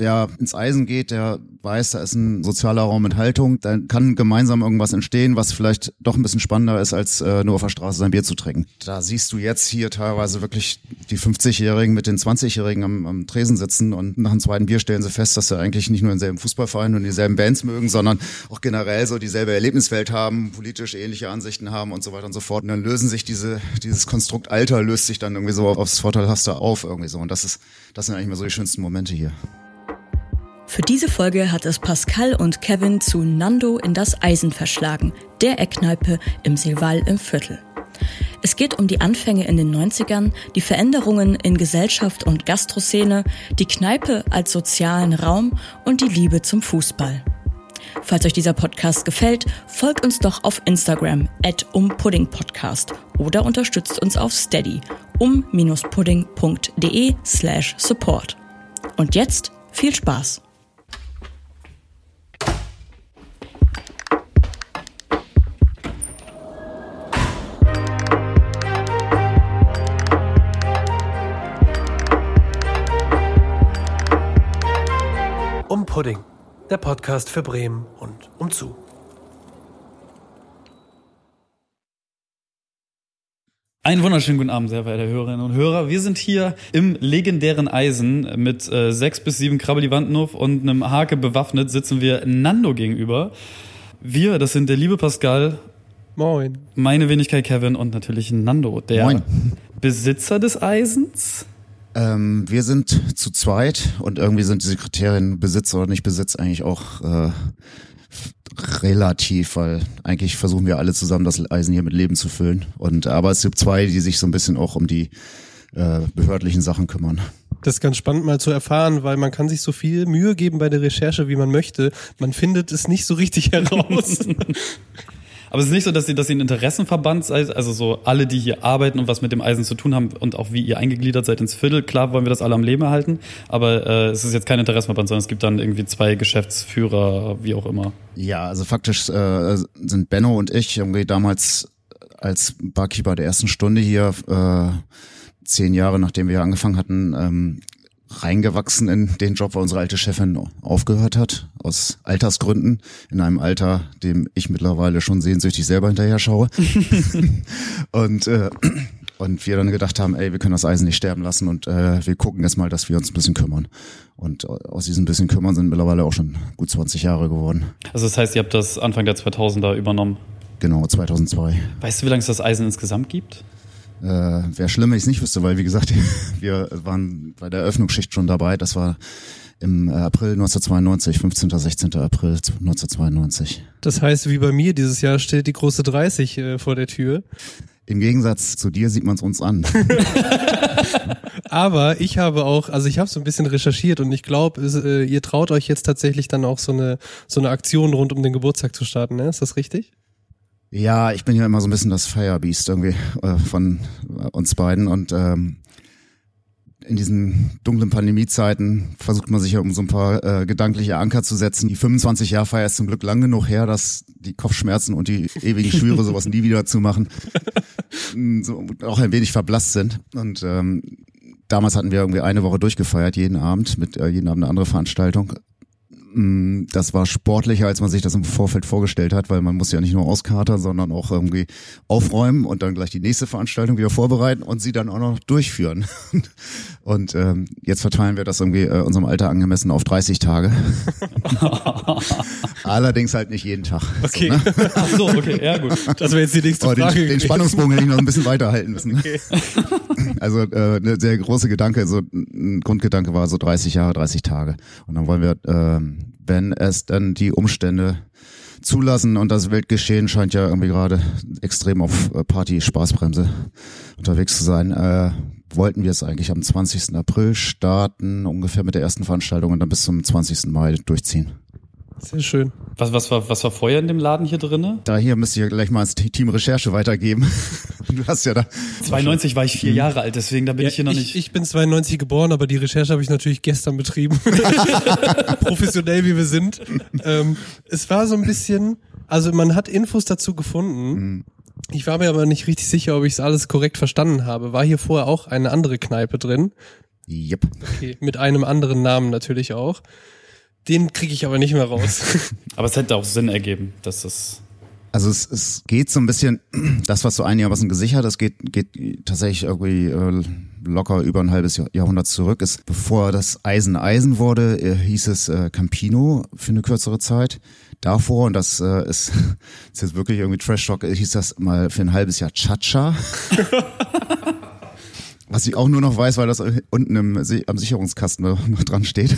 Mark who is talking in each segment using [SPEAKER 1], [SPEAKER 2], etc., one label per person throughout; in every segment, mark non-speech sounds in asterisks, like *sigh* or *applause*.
[SPEAKER 1] der ins Eisen geht, der weiß, da ist ein sozialer Raum mit Haltung, dann kann gemeinsam irgendwas entstehen, was vielleicht doch ein bisschen spannender ist, als äh, nur auf der Straße sein Bier zu trinken. Da siehst du jetzt hier teilweise wirklich die 50-Jährigen mit den 20-Jährigen am, am Tresen sitzen und nach dem zweiten Bier stellen sie fest, dass sie eigentlich nicht nur denselben Fußballverein und dieselben Bands mögen, sondern auch generell so dieselbe Erlebniswelt haben, politisch ähnliche Ansichten haben und so weiter und so fort. Und dann lösen sich diese, dieses Konstrukt Alter löst sich dann irgendwie so aufs Vorteilhafte auf irgendwie so. Und das ist, das sind eigentlich mal so die schönsten Momente hier.
[SPEAKER 2] Für diese Folge hat es Pascal und Kevin zu Nando in das Eisen verschlagen, der Eckkneipe im Silval im Viertel. Es geht um die Anfänge in den 90ern, die Veränderungen in Gesellschaft und Gastroszene, die Kneipe als sozialen Raum und die Liebe zum Fußball. Falls euch dieser Podcast gefällt, folgt uns doch auf Instagram at umpuddingpodcast oder unterstützt uns auf steady um-pudding.de slash support. Und jetzt viel Spaß!
[SPEAKER 3] Pudding, der Podcast für Bremen und umzu.
[SPEAKER 4] Einen wunderschönen guten Abend, sehr verehrte Hörerinnen und Hörer. Wir sind hier im legendären Eisen mit äh, sechs bis sieben Krabbeliwantenhof und einem Hake bewaffnet sitzen wir Nando gegenüber. Wir, das sind der liebe Pascal,
[SPEAKER 3] Moin.
[SPEAKER 4] meine Wenigkeit Kevin und natürlich Nando, der
[SPEAKER 1] Moin.
[SPEAKER 4] Besitzer des Eisens.
[SPEAKER 1] Ähm, wir sind zu zweit und irgendwie sind diese Kriterien Besitz oder nicht Besitz eigentlich auch äh, relativ, weil eigentlich versuchen wir alle zusammen das Eisen hier mit Leben zu füllen. Und aber es gibt zwei, die sich so ein bisschen auch um die äh, behördlichen Sachen kümmern.
[SPEAKER 3] Das ist ganz spannend mal zu erfahren, weil man kann sich so viel Mühe geben bei der Recherche, wie man möchte. Man findet es nicht so richtig *laughs* heraus.
[SPEAKER 4] Aber es ist nicht so, dass ihr, dass ihr ein Interessenverband seid, also so alle, die hier arbeiten und was mit dem Eisen zu tun haben und auch wie ihr eingegliedert seid ins Viertel. Klar wollen wir das alle am Leben erhalten, aber äh, es ist jetzt kein Interessenverband, sondern es gibt dann irgendwie zwei Geschäftsführer, wie auch immer.
[SPEAKER 1] Ja, also faktisch äh, sind Benno und ich irgendwie damals als Barkeeper der ersten Stunde hier, äh, zehn Jahre nachdem wir angefangen hatten, ähm, reingewachsen in den Job, weil unsere alte Chefin aufgehört hat, aus Altersgründen, in einem Alter, dem ich mittlerweile schon sehnsüchtig selber hinterher schaue. *laughs* und, äh, und wir dann gedacht haben, ey, wir können das Eisen nicht sterben lassen und äh, wir gucken jetzt mal, dass wir uns ein bisschen kümmern. Und aus diesem bisschen kümmern sind mittlerweile auch schon gut 20 Jahre geworden.
[SPEAKER 4] Also das heißt, ihr habt das Anfang der 2000er übernommen.
[SPEAKER 1] Genau, 2002.
[SPEAKER 4] Weißt du, wie lange es das Eisen insgesamt gibt?
[SPEAKER 1] Äh, Wäre schlimm, wenn ich es nicht wüsste, weil wie gesagt, *laughs* wir waren bei der Eröffnungsschicht schon dabei. Das war im äh, April 1992, 15. 16. April 1992.
[SPEAKER 3] Das heißt, wie bei mir dieses Jahr steht die große 30 äh, vor der Tür.
[SPEAKER 1] Im Gegensatz zu dir sieht man es uns an. *laughs*
[SPEAKER 3] Aber ich habe auch, also ich habe so ein bisschen recherchiert und ich glaube, äh, ihr traut euch jetzt tatsächlich dann auch so eine so eine Aktion rund um den Geburtstag zu starten, ne? Ist das richtig?
[SPEAKER 1] Ja, ich bin ja immer so ein bisschen das Firebeast irgendwie äh, von äh, uns beiden und ähm, in diesen dunklen Pandemiezeiten versucht man sich ja um so ein paar äh, gedankliche Anker zu setzen. Die 25 Jahr Feier ist zum Glück lang genug her, dass die Kopfschmerzen und die ewigen Schwüre sowas nie wieder zu machen *laughs* so, auch ein wenig verblasst sind. Und ähm, damals hatten wir irgendwie eine Woche durchgefeiert, jeden Abend, mit äh, jeden Abend eine andere Veranstaltung. Mm, Das war sportlicher, als man sich das im Vorfeld vorgestellt hat, weil man muss ja nicht nur auskatern, sondern auch irgendwie aufräumen und dann gleich die nächste Veranstaltung wieder vorbereiten und sie dann auch noch durchführen. *laughs* Und ähm, jetzt verteilen wir das irgendwie äh, unserem Alter angemessen auf 30 Tage. *laughs* *laughs* Allerdings halt nicht jeden Tag.
[SPEAKER 3] Okay.
[SPEAKER 1] So, ne?
[SPEAKER 4] Ach so, okay, ja gut.
[SPEAKER 3] Das wäre jetzt die nächste
[SPEAKER 1] Oh, den,
[SPEAKER 3] Frage.
[SPEAKER 1] den
[SPEAKER 3] gewesen.
[SPEAKER 1] Spannungsbogen hätte ich noch ein bisschen weiterhalten müssen. Also äh, eine sehr große Gedanke, so ein Grundgedanke war so 30 Jahre, 30 Tage. Und dann wollen wir, ähm, wenn es dann die Umstände zulassen und das Weltgeschehen scheint ja irgendwie gerade extrem auf äh, Party-Spaßbremse unterwegs zu sein, äh, wollten wir es eigentlich am 20. April starten, ungefähr mit der ersten Veranstaltung und dann bis zum 20. Mai durchziehen.
[SPEAKER 3] Sehr schön.
[SPEAKER 4] Was, was, war, was war vorher in dem Laden hier drinne?
[SPEAKER 1] Da hier müsst ihr gleich mal ins Team Recherche weitergeben. *laughs* Du hast ja da
[SPEAKER 4] 92 war ich vier Jahre alt, deswegen da bin ich hier noch
[SPEAKER 3] ich,
[SPEAKER 4] nicht.
[SPEAKER 3] ich bin 92 geboren, aber die Recherche habe ich natürlich gestern betrieben. *laughs* *laughs* Professionell wie wir sind. Ähm, es war so ein bisschen, also man hat Infos dazu gefunden. Ich war mir aber nicht richtig sicher, ob ich es alles korrekt verstanden habe. War hier vorher auch eine andere Kneipe drin?
[SPEAKER 1] Yep.
[SPEAKER 3] Okay, mit einem anderen Namen natürlich auch. Den kriege ich aber nicht mehr raus. *laughs*
[SPEAKER 4] Aber es hätte auch Sinn ergeben, dass das.
[SPEAKER 1] Also es, es geht so ein bisschen, das, was so einigermaßen gesichert ist, geht, geht tatsächlich irgendwie äh, locker über ein halbes Jahr- Jahrhundert zurück. Ist, bevor das Eisen Eisen wurde, äh, hieß es äh, Campino für eine kürzere Zeit. Davor, und das äh, ist, *laughs* ist jetzt wirklich irgendwie Trash-Talk, äh, hieß das mal für ein halbes Jahr Chacha. *laughs* Was ich auch nur noch weiß, weil das unten im, am Sicherungskasten noch dran steht.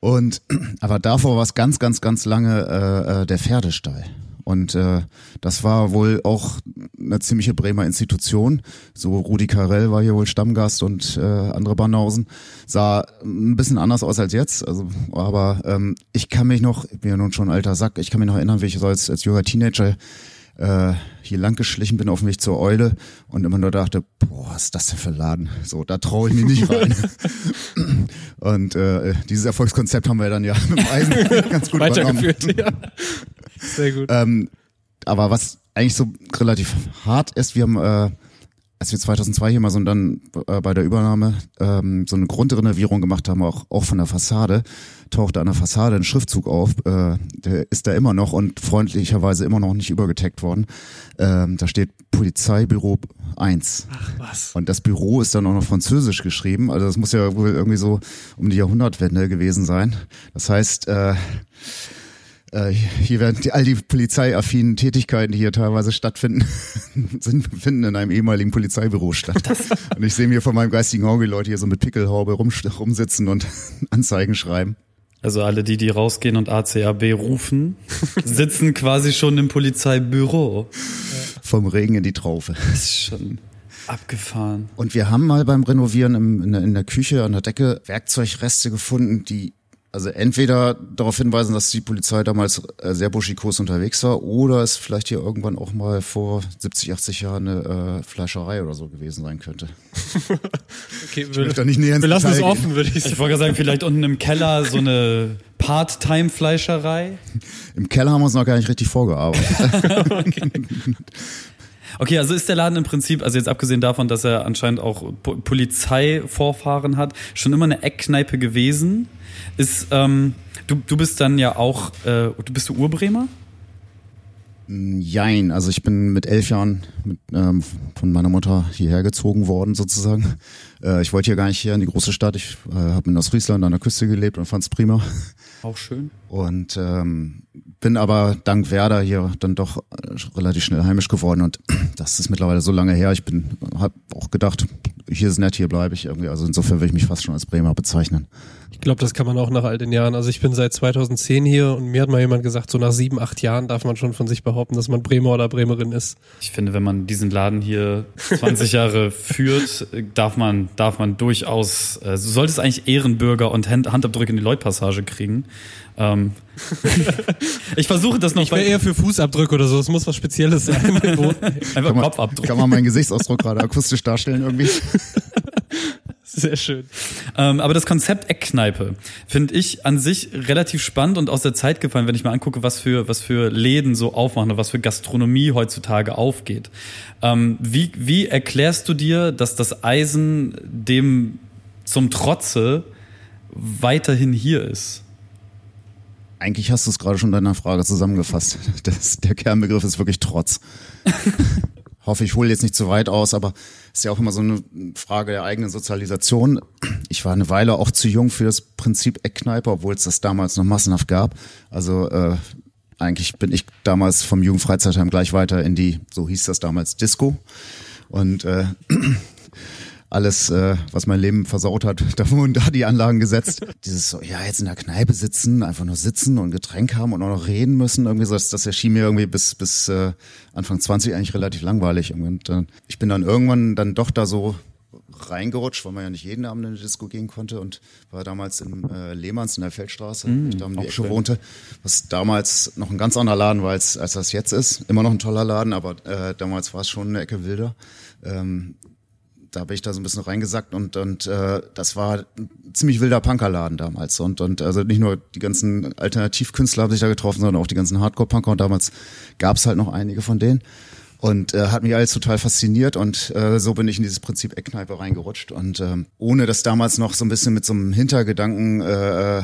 [SPEAKER 1] Und *clears throat* aber davor war es ganz, ganz, ganz lange äh, äh, der Pferdestall. Und äh, das war wohl auch eine ziemliche Bremer Institution. So Rudi Carell war hier wohl Stammgast und äh, andere Banausen. Sah ein bisschen anders aus als jetzt. Also, aber ähm, ich kann mich noch, ich bin ja nun schon alter Sack, ich kann mich noch erinnern, wie ich so als, als junger Teenager äh, hier lang geschlichen bin auf dem Weg zur Eule und immer nur dachte, boah, was ist das denn für ein Laden? So, da traue ich mich nicht rein. *laughs* und äh, dieses Erfolgskonzept haben wir dann ja mit dem Eisen *laughs* ganz gut.
[SPEAKER 3] Weitergeführt, ja. Sehr gut.
[SPEAKER 1] Ähm, aber was eigentlich so relativ hart ist, wir haben, äh, als wir 2002 hier mal so dann äh, bei der Übernahme ähm, so eine Grundrenovierung gemacht haben, auch, auch von der Fassade, tauchte an der Fassade ein Schriftzug auf, äh, der ist da immer noch und freundlicherweise immer noch nicht übergetaggt worden. Ähm, da steht Polizeibüro 1.
[SPEAKER 3] Ach was.
[SPEAKER 1] Und das Büro ist dann auch noch französisch geschrieben. Also das muss ja wohl irgendwie so um die Jahrhundertwende gewesen sein. Das heißt, äh, äh, hier werden die, all die polizeiaffinen Tätigkeiten, die hier teilweise stattfinden, *laughs* sind, finden in einem ehemaligen Polizeibüro statt. Und ich sehe mir von meinem geistigen Auge Leute hier so mit Pickelhaube rum, rumsitzen und *laughs* Anzeigen schreiben.
[SPEAKER 4] Also alle die, die rausgehen und ACAB rufen, *laughs* sitzen quasi schon im Polizeibüro.
[SPEAKER 1] Vom Regen in die Traufe.
[SPEAKER 4] Das ist schon abgefahren.
[SPEAKER 1] Und wir haben mal beim Renovieren im, in, der, in der Küche an der Decke Werkzeugreste gefunden, die also entweder darauf hinweisen, dass die Polizei damals äh, sehr buschikos unterwegs war, oder es vielleicht hier irgendwann auch mal vor 70, 80 Jahren eine äh, Fleischerei oder so gewesen sein könnte. *laughs*
[SPEAKER 3] Okay,
[SPEAKER 1] Ich
[SPEAKER 3] wir,
[SPEAKER 1] möchte da nicht näher ins
[SPEAKER 3] wir lassen es
[SPEAKER 1] Detail gehen.
[SPEAKER 3] offen, würde ich
[SPEAKER 4] Ich
[SPEAKER 3] sagen.
[SPEAKER 4] wollte gerade sagen, vielleicht unten im Keller so eine Part-Time-Fleischerei.
[SPEAKER 1] Im Keller haben wir uns noch gar nicht richtig vorgearbeitet. *laughs*
[SPEAKER 4] Okay, *laughs* also ist der Laden im Prinzip, also jetzt abgesehen davon, dass er anscheinend auch Po- Polizeivorfahren hat, schon immer eine Eckkneipe gewesen. Ist, ähm, du, du bist dann ja auch, äh, du bist du Urbremer?
[SPEAKER 1] Jein, also ich bin mit elf Jahren mit, ähm, von meiner Mutter hierher gezogen worden sozusagen. Äh, ich wollte hier gar nicht hier in die große Stadt. Ich äh, habe in Ostfriesland an der Küste gelebt und fand's prima.
[SPEAKER 4] Auch schön.
[SPEAKER 1] Und ähm, bin aber dank Werder hier dann doch äh, relativ schnell heimisch geworden und *clears throat* das ist mittlerweile so lange her. Ich bin habe auch gedacht, hier ist nett, hier bleibe ich irgendwie. Also insofern will ich mich fast schon als Bremer bezeichnen.
[SPEAKER 3] Ich glaube, das kann man auch nach all den Jahren. Also ich bin seit 2010 hier und mir hat mal jemand gesagt, so nach sieben, acht Jahren darf man schon von sich behaupten, dass man Bremer oder Bremerin ist.
[SPEAKER 4] Ich finde, wenn man diesen Laden hier 20 Jahre *laughs* führt, darf man, darf man durchaus, äh, du solltest eigentlich Ehrenbürger und Hand, Handabdrücke in die Leutpassage kriegen. Ähm, *laughs* ich versuche das noch
[SPEAKER 3] Ich wäre eher für Fußabdrücke oder so. Es muss was Spezielles sein. *laughs*
[SPEAKER 4] Einfach
[SPEAKER 1] Kann man,
[SPEAKER 4] Kopfabdruck.
[SPEAKER 1] kann man meinen Gesichtsausdruck gerade akustisch darstellen irgendwie? *laughs*
[SPEAKER 3] Sehr schön.
[SPEAKER 4] Ähm, aber das Konzept Eckkneipe finde ich an sich relativ spannend und aus der Zeit gefallen, wenn ich mal angucke, was für, was für Läden so aufmachen und was für Gastronomie heutzutage aufgeht. Ähm, wie, wie erklärst du dir, dass das Eisen dem zum Trotze weiterhin hier ist?
[SPEAKER 1] Eigentlich hast du es gerade schon in deiner Frage zusammengefasst. *laughs* Das, der Kernbegriff ist wirklich Trotz. *laughs* Hoffe, ich hole jetzt nicht zu weit aus, aber ist ja auch immer so eine Frage der eigenen Sozialisation. Ich war eine Weile auch zu jung für das Prinzip Eckkneipe, obwohl es das damals noch massenhaft gab. Also äh, eigentlich bin ich damals vom Jugendfreizeitheim gleich weiter in die, so hieß das damals, Disco. Und äh, alles, äh, was mein Leben versaut hat, *laughs* da wurden da die Anlagen gesetzt. *laughs* Dieses so, ja, jetzt in der Kneipe sitzen, einfach nur sitzen und Getränk haben und auch noch reden müssen, irgendwie so, das, das erschien mir irgendwie bis, bis äh, Anfang 20 eigentlich relativ langweilig. Und äh, ich bin dann irgendwann dann doch da so reingerutscht, weil man ja nicht jeden Abend in die Disco gehen konnte und war damals im äh, Lehmanns in der Feldstraße, mm, ich da um die Ecke wohnte, was damals noch ein ganz anderer Laden war, als, als das jetzt ist. Immer noch ein toller Laden, aber äh, damals war es schon eine Ecke wilder. Ähm, da bin ich da so ein bisschen reingesackt und und äh, das war ein ziemlich wilder Punkerladen damals. Und und also nicht nur die ganzen Alternativkünstler haben sich da getroffen, sondern auch die ganzen Hardcore-Punker. Und damals gab es halt noch einige von denen. Und äh, hat mich alles total fasziniert. Und äh, so bin ich in dieses Prinzip Eckkneipe reingerutscht. Und ähm, ohne das damals noch so ein bisschen mit so einem Hintergedanken äh,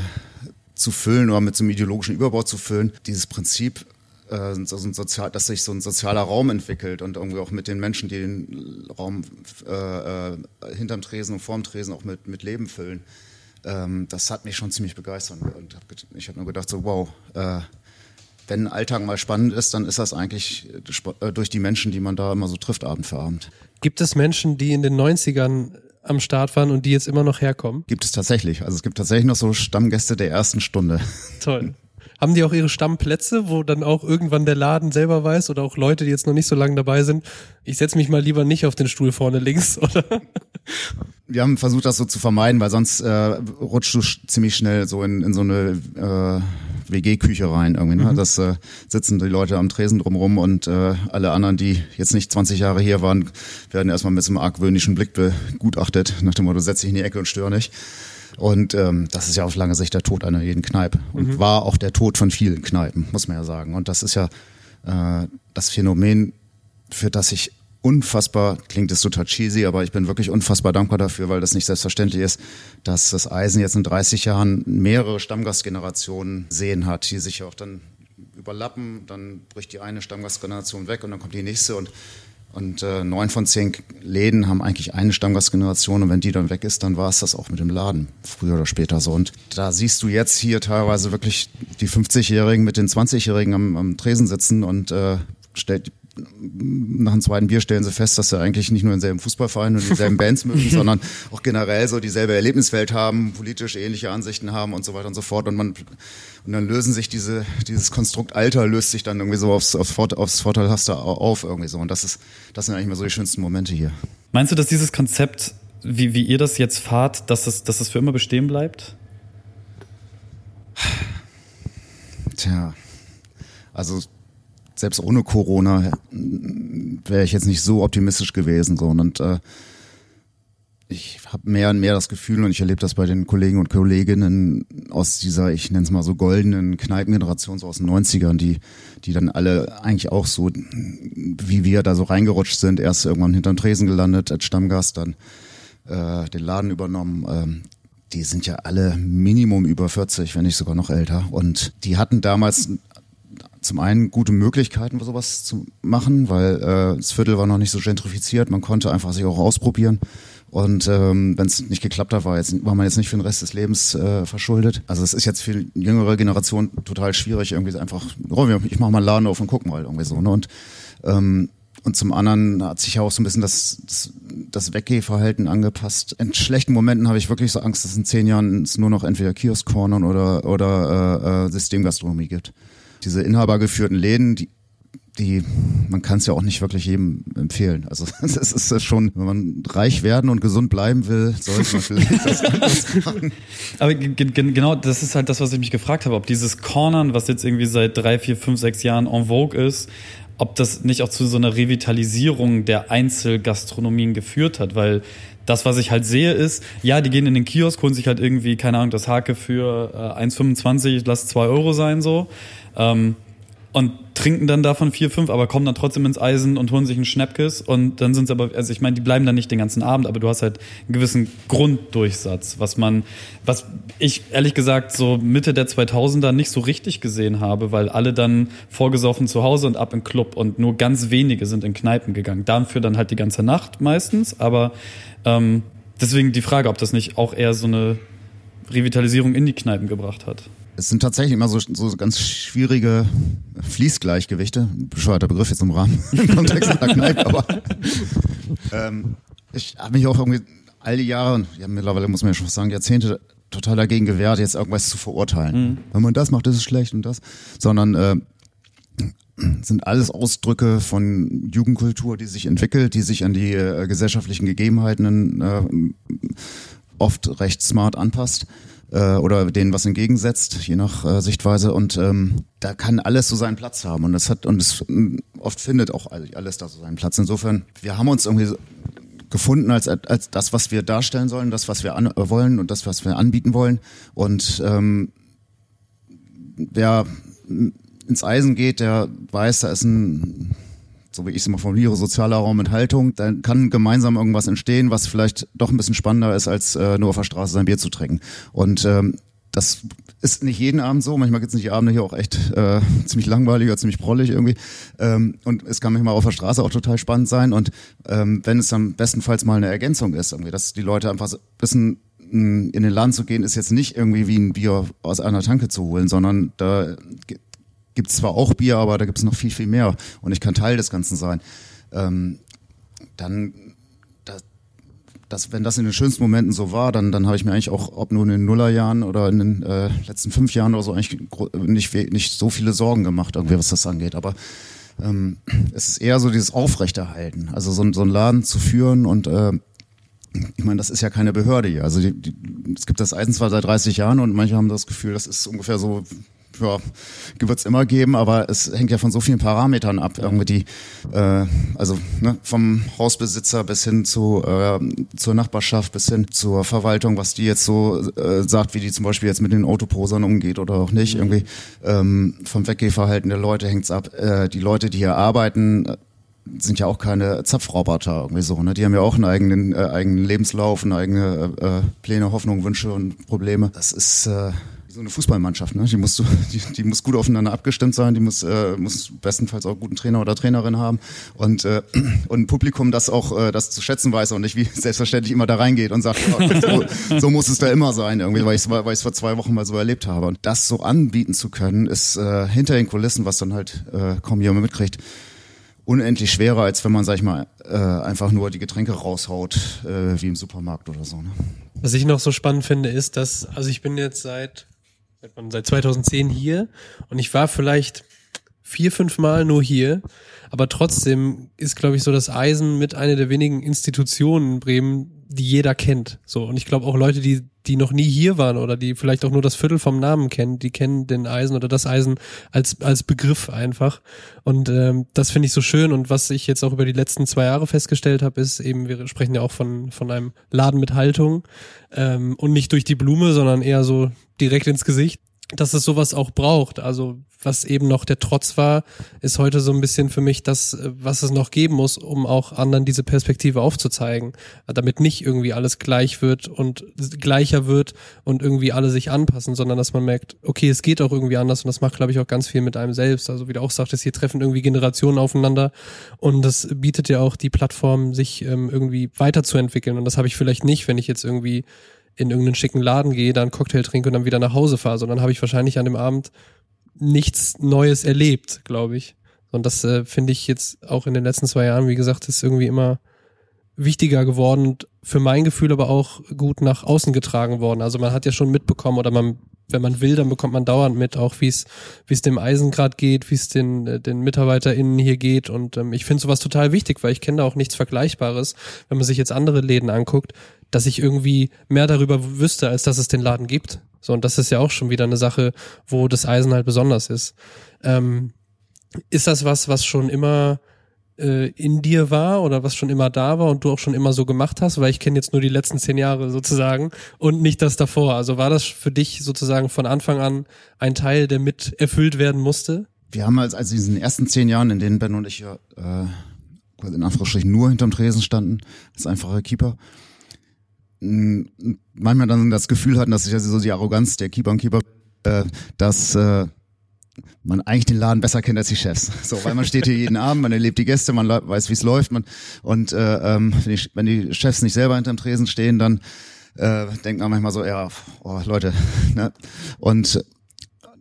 [SPEAKER 1] zu füllen oder mit so einem ideologischen Überbau zu füllen, dieses Prinzip äh, so ein sozial, dass sich so ein sozialer Raum entwickelt und irgendwie auch mit den Menschen, die den Raum äh, äh, hinterm Tresen und vorm Tresen auch mit, mit Leben füllen. Ähm, das hat mich schon ziemlich begeistert und hab, ich habe nur gedacht so wow, äh, wenn Alltag mal spannend ist, dann ist das eigentlich äh, durch die Menschen, die man da immer so trifft, Abend für Abend.
[SPEAKER 3] Gibt es Menschen, die in den 90ern am Start waren und die jetzt immer noch herkommen?
[SPEAKER 1] Gibt es tatsächlich. Also es gibt tatsächlich noch so Stammgäste der ersten Stunde.
[SPEAKER 3] Toll. *laughs* Haben die auch ihre Stammplätze, wo dann auch irgendwann der Laden selber weiß oder auch Leute, die jetzt noch nicht so lange dabei sind, ich setze mich mal lieber nicht auf den Stuhl vorne links, *laughs* oder?
[SPEAKER 1] Wir haben versucht, das so zu vermeiden, weil sonst äh, rutschst du ziemlich schnell so in, in so eine äh, WG-Küche rein irgendwie. Ne? Mhm. Das äh, sitzen die Leute am Tresen drumrum und äh, alle anderen, die jetzt nicht 20 Jahre hier waren, werden erstmal mit so einem argwöhnischen Blick begutachtet, nach dem Motto, setz dich in die Ecke und stör nicht. Und ähm, das ist ja auf lange Sicht der Tod einer jeden Kneipe und mhm. war auch der Tod von vielen Kneipen, muss man ja sagen. Und das ist ja äh, das Phänomen, für das ich unfassbar, klingt es total cheesy, aber ich bin wirklich unfassbar dankbar dafür, weil das nicht selbstverständlich ist, dass das Eisen jetzt in 30 Jahren mehrere Stammgastgenerationen sehen hat, die sich auch dann überlappen, dann bricht die eine Stammgastgeneration weg und dann kommt die nächste und und äh, neun von zehn Läden haben eigentlich eine Stammgastgeneration und wenn die dann weg ist, dann war es das auch mit dem Laden, früher oder später so. Und da siehst du jetzt hier teilweise wirklich die 50-Jährigen mit den 20-Jährigen am, am Tresen sitzen und äh, stellt nach dem zweiten Bier stellen sie fest, dass sie eigentlich nicht nur denselben Fußballverein und dieselben Bands mögen, *laughs* sondern auch generell so dieselbe Erlebniswelt haben, politisch ähnliche Ansichten haben und so weiter und so fort. Und man und dann lösen sich diese dieses Konstrukt Alter löst sich dann irgendwie so aufs aufs, aufs Vorteilhafte auf irgendwie so. Und das ist das sind eigentlich mal so die schönsten Momente hier.
[SPEAKER 4] Meinst du, dass dieses Konzept, wie wie ihr das jetzt fahrt, dass es dass es für immer bestehen bleibt?
[SPEAKER 1] Tja, also selbst ohne Corona wäre ich jetzt nicht so optimistisch gewesen. So. Und äh, ich habe mehr und mehr das Gefühl, und ich erlebe das bei den Kollegen und Kolleginnen aus dieser, ich nenne es mal so goldenen Kneipengeneration, so aus den 90ern, die, die dann alle eigentlich auch so, wie wir da so reingerutscht sind, erst irgendwann hinterm Tresen gelandet, als Stammgast, dann äh, den Laden übernommen. Ähm, die sind ja alle Minimum über 40, wenn nicht sogar noch älter. Und die hatten damals zum einen gute Möglichkeiten, sowas zu machen, weil äh, das Viertel war noch nicht so gentrifiziert. Man konnte einfach sich auch ausprobieren. Und ähm, wenn es nicht geklappt hat, war, jetzt, war man jetzt nicht für den Rest des Lebens äh, verschuldet. Also es ist jetzt für die jüngere Generation total schwierig, irgendwie einfach, oh, ich mach mal einen Laden auf und guck mal irgendwie so. Ne? Und ähm, und zum anderen hat sich ja auch so ein bisschen das, das, das Weggehverhalten angepasst. In schlechten Momenten habe ich wirklich so Angst, dass in zehn Jahren es nur noch entweder Kiosk-Cornern oder, oder äh, äh Systemgastronomie gibt diese inhabergeführten Läden, die die, man kann es ja auch nicht wirklich jedem empfehlen. Also *laughs* es ist schon, wenn man reich werden und gesund bleiben will, sollte man vielleicht das anders
[SPEAKER 4] machen. *laughs* Aber genau, das ist halt das, was ich mich gefragt habe, ob dieses Cornern, was jetzt irgendwie seit drei, vier, fünf, sechs Jahren en vogue ist, ob das nicht auch zu so einer Revitalisierung der Einzelgastronomien geführt hat, weil das, was ich halt sehe, ist, ja, die gehen in den Kiosk, holen sich halt irgendwie, keine Ahnung, das Hake für äh, 1,25, lass zwei Euro sein so. Ähm, und trinken dann davon vier, fünf, aber kommen dann trotzdem ins Eisen und holen sich einen Schnäppkes und dann sind sie aber, also ich meine, die bleiben dann nicht den ganzen Abend, aber du hast halt einen gewissen Grunddurchsatz, was man, was ich ehrlich gesagt so Mitte der 2000er nicht so richtig gesehen habe, weil alle dann vorgesoffen zu Hause und ab im Club und nur ganz wenige sind in Kneipen gegangen. Dafür dann halt die ganze Nacht meistens, aber ähm, deswegen die Frage, ob das nicht auch eher so eine Revitalisierung in die Kneipen gebracht hat
[SPEAKER 1] es sind tatsächlich immer so, so ganz schwierige Fließgleichgewichte. Bescheuerter Begriff jetzt im Rahmen, *laughs* im Kontext einer Kneipe, aber ähm, ich habe mich auch irgendwie all die Jahre, ja, mittlerweile muss man ja schon sagen, Jahrzehnte total dagegen gewehrt, jetzt irgendwas zu verurteilen. Mhm. Wenn man das macht, ist es schlecht und das. Sondern äh, sind alles Ausdrücke von Jugendkultur, die sich entwickelt, die sich an die äh, gesellschaftlichen Gegebenheiten äh, oft recht smart anpasst äh, oder denen was entgegensetzt, je nach äh, Sichtweise. Und ähm, da kann alles so seinen Platz haben. Und es hat und es oft findet auch alles da so seinen Platz. Insofern, wir haben uns irgendwie gefunden als, als das, was wir darstellen sollen, das, was wir an, äh, wollen und das, was wir anbieten wollen. Und ähm, wer ins Eisen geht, der weiß, da ist ein so wie ich es immer formuliere, sozialer Raum mit Haltung, dann kann gemeinsam irgendwas entstehen, was vielleicht doch ein bisschen spannender ist, als äh, nur auf der Straße sein Bier zu trinken. Und ähm, das ist nicht jeden Abend so. Manchmal gibt es die Abende hier auch echt äh, *laughs* ziemlich langweilig oder ziemlich prollig irgendwie. Ähm, und es kann manchmal auf der Straße auch total spannend sein. Und ähm, wenn es dann bestenfalls mal eine Ergänzung ist, irgendwie, dass die Leute einfach wissen, in den Laden zu gehen, ist jetzt nicht irgendwie wie ein Bier aus einer Tanke zu holen, sondern da gibt es zwar auch Bier, aber da gibt es noch viel, viel mehr. Und ich kann Teil des Ganzen sein. Ähm, dann das, wenn das in den schönsten Momenten so war, dann, dann habe ich mir eigentlich auch, ob nur in den Nullerjahren oder in den äh, letzten fünf Jahren oder so, eigentlich nicht, nicht so viele Sorgen gemacht, irgendwie, was das angeht. Aber ähm, es ist eher so dieses Aufrechterhalten, also so, so einen Laden zu führen und äh, ich meine, das ist ja keine Behörde hier. Also die, die, es gibt das Eisen zwar seit 30 Jahren und manche haben das Gefühl, das ist ungefähr so ja, wird es immer geben, aber es hängt ja von so vielen Parametern ab, irgendwie die, äh, also ne, vom Hausbesitzer bis hin zu äh, zur Nachbarschaft, bis hin zur Verwaltung, was die jetzt so äh, sagt, wie die zum Beispiel jetzt mit den Autoposern umgeht oder auch nicht. Irgendwie ähm, vom Weggehverhalten der Leute hängt's ab. Äh, die Leute, die hier arbeiten, sind ja auch keine Zapfroboter irgendwie so, ne? Die haben ja auch einen eigenen, äh, eigenen Lebenslauf, eine eigene äh, Pläne, Hoffnungen, Wünsche und Probleme. Das ist äh, so eine Fußballmannschaft, ne? Die muss, *laughs* die, die muss gut aufeinander abgestimmt sein, die muss, äh, muss bestenfalls auch einen guten Trainer oder Trainerin haben und, äh, *clears throat* und ein Publikum, das auch äh, das zu schätzen weiß und nicht wie *laughs* selbstverständlich immer da reingeht und sagt, ja, so, *laughs* so muss es da immer sein, irgendwie, weil ich es weil ich's vor zwei Wochen mal so erlebt habe. Und das so anbieten zu können, ist äh, hinter den Kulissen, was dann halt äh, kaum jemand mitkriegt, unendlich schwerer, als wenn man, sag ich mal, äh, einfach nur die Getränke raushaut, äh, wie im Supermarkt oder so. Ne?
[SPEAKER 3] Was ich noch so spannend finde, ist, dass, also ich bin jetzt seit seit 2010 hier. Und ich war vielleicht vier, fünf Mal nur hier, aber trotzdem ist, glaube ich, so das Eisen mit einer der wenigen Institutionen in Bremen, die jeder kennt. So und ich glaube auch Leute, die die noch nie hier waren oder die vielleicht auch nur das Viertel vom Namen kennen, die kennen den Eisen oder das Eisen als als Begriff einfach. Und ähm, das finde ich so schön. Und was ich jetzt auch über die letzten zwei Jahre festgestellt habe, ist eben, wir sprechen ja auch von von einem Laden mit Haltung ähm, und nicht durch die Blume, sondern eher so direkt ins Gesicht dass es sowas auch braucht. Also was eben noch der Trotz war, ist heute so ein bisschen für mich das, äh, was es noch geben muss, um auch anderen diese Perspektive aufzuzeigen, damit nicht irgendwie alles gleich wird und gleicher wird und irgendwie alle sich anpassen, sondern dass man merkt, okay, es geht auch irgendwie anders und das macht, glaube ich, auch ganz viel mit einem selbst. Also wie du auch sagtest, hier treffen irgendwie Generationen aufeinander und das bietet ja auch die Plattform, sich ähm, irgendwie weiterzuentwickeln und das habe ich vielleicht nicht, wenn ich jetzt irgendwie in irgendeinen schicken Laden gehe, da einen Cocktail trinke und dann wieder nach Hause fahre, sondern habe ich wahrscheinlich an dem Abend nichts Neues erlebt, glaube ich. Und das äh, finde ich jetzt auch in den letzten zwei Jahren, wie gesagt, ist irgendwie immer wichtiger geworden und für mein Gefühl aber auch gut nach außen getragen worden. Also man hat ja schon mitbekommen oder man, wenn man will, dann bekommt man dauernd mit, auch wie es wie es dem Eisengrad geht, wie es den äh, den MitarbeiterInnen hier geht. Und ähm, ich finde sowas total wichtig, weil ich kenne da auch nichts Vergleichbares, wenn man sich jetzt andere Läden anguckt, dass ich irgendwie mehr darüber wüsste, als dass es den Laden gibt. So, und das ist ja auch schon wieder eine Sache, wo das Eisen halt besonders ist. Ähm, ist das was, was schon immer äh, in dir war oder was schon immer da war und du auch schon immer so gemacht hast? Weil ich kenne jetzt nur die letzten zehn Jahre sozusagen und nicht das davor. Also war das für dich sozusagen von Anfang an ein Teil, der mit erfüllt werden musste?
[SPEAKER 1] Wir haben als, also in diesen ersten zehn Jahren, in denen Ben und ich ja äh, in Anführungsstrichen nur hinterm Tresen standen, als einfache Keeper, manchmal dann das Gefühl hatten, dass ich also so die Arroganz der Keeper und Keeper, äh, dass äh, man eigentlich den Laden besser kennt als die Chefs. So, weil man steht hier jeden Abend, man erlebt die Gäste, man weiß, wie es läuft, man und äh, ähm, wenn, die, wenn die Chefs nicht selber hinterm Tresen stehen, dann äh, denkt man manchmal so, ja, oh, Leute, *laughs* ne? Und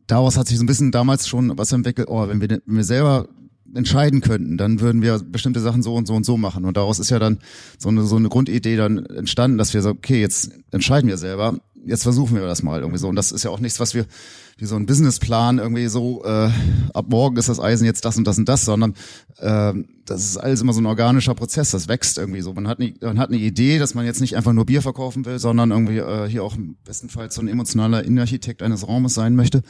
[SPEAKER 1] daraus hat sich so ein bisschen damals schon was entwickelt, oh, wenn wir, wenn wir selber entscheiden könnten, dann würden wir bestimmte Sachen so und so und so machen. Und daraus ist ja dann so eine, so eine Grundidee dann entstanden, dass wir so, okay, jetzt entscheiden wir selber, jetzt versuchen wir das mal irgendwie so. Und das ist ja auch nichts, was wir wie so ein Businessplan irgendwie so, äh, ab morgen ist das Eisen jetzt das und das und das, sondern äh, das ist alles immer so ein organischer Prozess, das wächst irgendwie so. Man hat, eine, man hat eine Idee, dass man jetzt nicht einfach nur Bier verkaufen will, sondern irgendwie äh, hier auch bestenfalls so ein emotionaler Innenarchitekt eines Raumes sein möchte.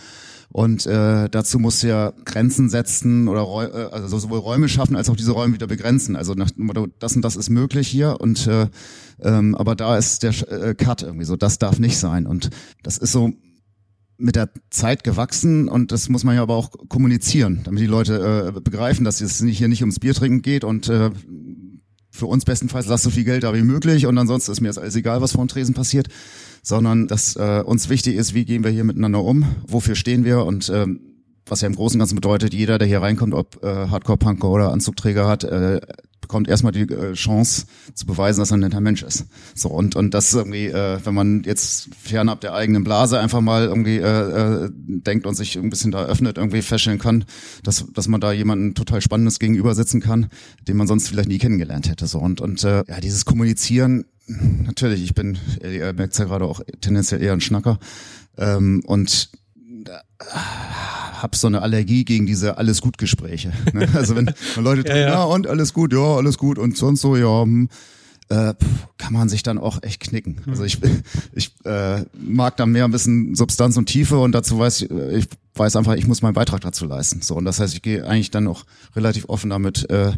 [SPEAKER 1] Und äh, dazu muss ja Grenzen setzen oder Räu äh, also sowohl Räume schaffen als auch diese Räume wieder begrenzen. Also nach das und das ist möglich hier und äh, ähm, aber da ist der äh, Cut irgendwie so, das darf nicht sein. Und das ist so mit der Zeit gewachsen und das muss man ja aber auch kommunizieren, damit die Leute äh, begreifen, dass es hier nicht ums Bier trinken geht und äh, für uns bestenfalls lass so viel Geld da wie möglich und ansonsten ist mir jetzt alles egal, was vor dem Tresen passiert, sondern dass äh, uns wichtig ist, wie gehen wir hier miteinander um, wofür stehen wir und äh, was ja im Großen und Ganzen bedeutet, jeder, der hier reinkommt, ob äh, Hardcore-Punker oder Anzugträger hat, äh, bekommt erstmal die äh, Chance zu beweisen, dass er ein netter Mensch ist. So und und das irgendwie, äh, wenn man jetzt fernab der eigenen Blase einfach mal irgendwie äh, äh, denkt und sich ein bisschen da öffnet, irgendwie feststellen kann, dass dass man da jemanden total spannendes gegenüber sitzen kann, den man sonst vielleicht nie kennengelernt hätte. So und und äh, ja, dieses Kommunizieren. Natürlich, ich bin, ihr merkt ja gerade auch tendenziell eher ein Schnacker ähm, und äh, habe so eine Allergie gegen diese alles gut Gespräche. Ne? *laughs* Also wenn, wenn Leute ja, ja. ja, und alles gut, ja alles gut und sonst so ja. Hm, äh, kann man sich dann auch echt knicken. Also ich, ich äh, mag da mehr ein bisschen Substanz und Tiefe und dazu weiß ich, ich weiß einfach, ich muss meinen Beitrag dazu leisten. So und das heißt, ich gehe eigentlich dann auch relativ offen damit äh,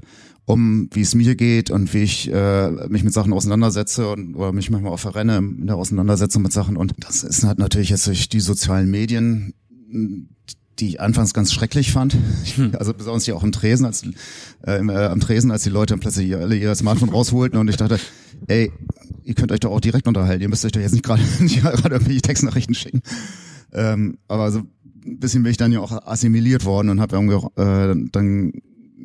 [SPEAKER 1] um, wie es mir geht und wie ich äh, mich mit Sachen auseinandersetze und oder mich manchmal auch verrenne in der Auseinandersetzung mit Sachen. Und das ist halt natürlich jetzt durch die sozialen Medien die ich anfangs ganz schrecklich fand. Hm. Also besonders hier auch im Tresen, als, äh, äh, am Tresen, als die Leute dann plötzlich alle ihr Smartphone rausholten und ich dachte, ey, ihr könnt euch doch auch direkt unterhalten, ihr müsst euch doch jetzt nicht gerade *laughs* irgendwelche Textnachrichten schicken. Ähm, aber so ein bisschen bin ich dann ja auch assimiliert worden und habe irgendwie auch äh, dann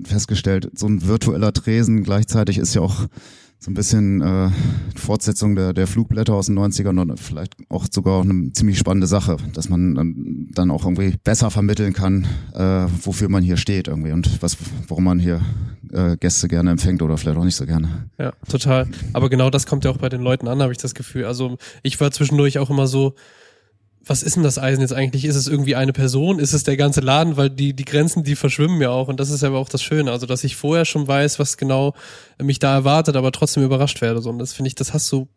[SPEAKER 1] festgestellt, so ein virtueller Tresen gleichzeitig ist ja auch so ein bisschen äh, Fortsetzung der, der Flugblätter aus den 90ern und vielleicht auch sogar auch eine ziemlich spannende Sache, dass man dann, dann auch irgendwie besser vermitteln kann, äh, wofür man hier steht irgendwie und was, warum man hier äh, Gäste gerne empfängt oder vielleicht auch nicht so gerne.
[SPEAKER 3] Ja, total. Aber genau das kommt ja auch bei den Leuten an, habe ich das Gefühl. Also ich war zwischendurch auch immer so, was ist denn das Eisen jetzt eigentlich? Ist es irgendwie eine Person? Ist es der ganze Laden? Weil die, die Grenzen, die verschwimmen ja auch. Und das ist aber auch das Schöne. Also, dass ich vorher schon weiß, was genau mich da erwartet, aber trotzdem überrascht werde. So. Und das finde ich, das hast du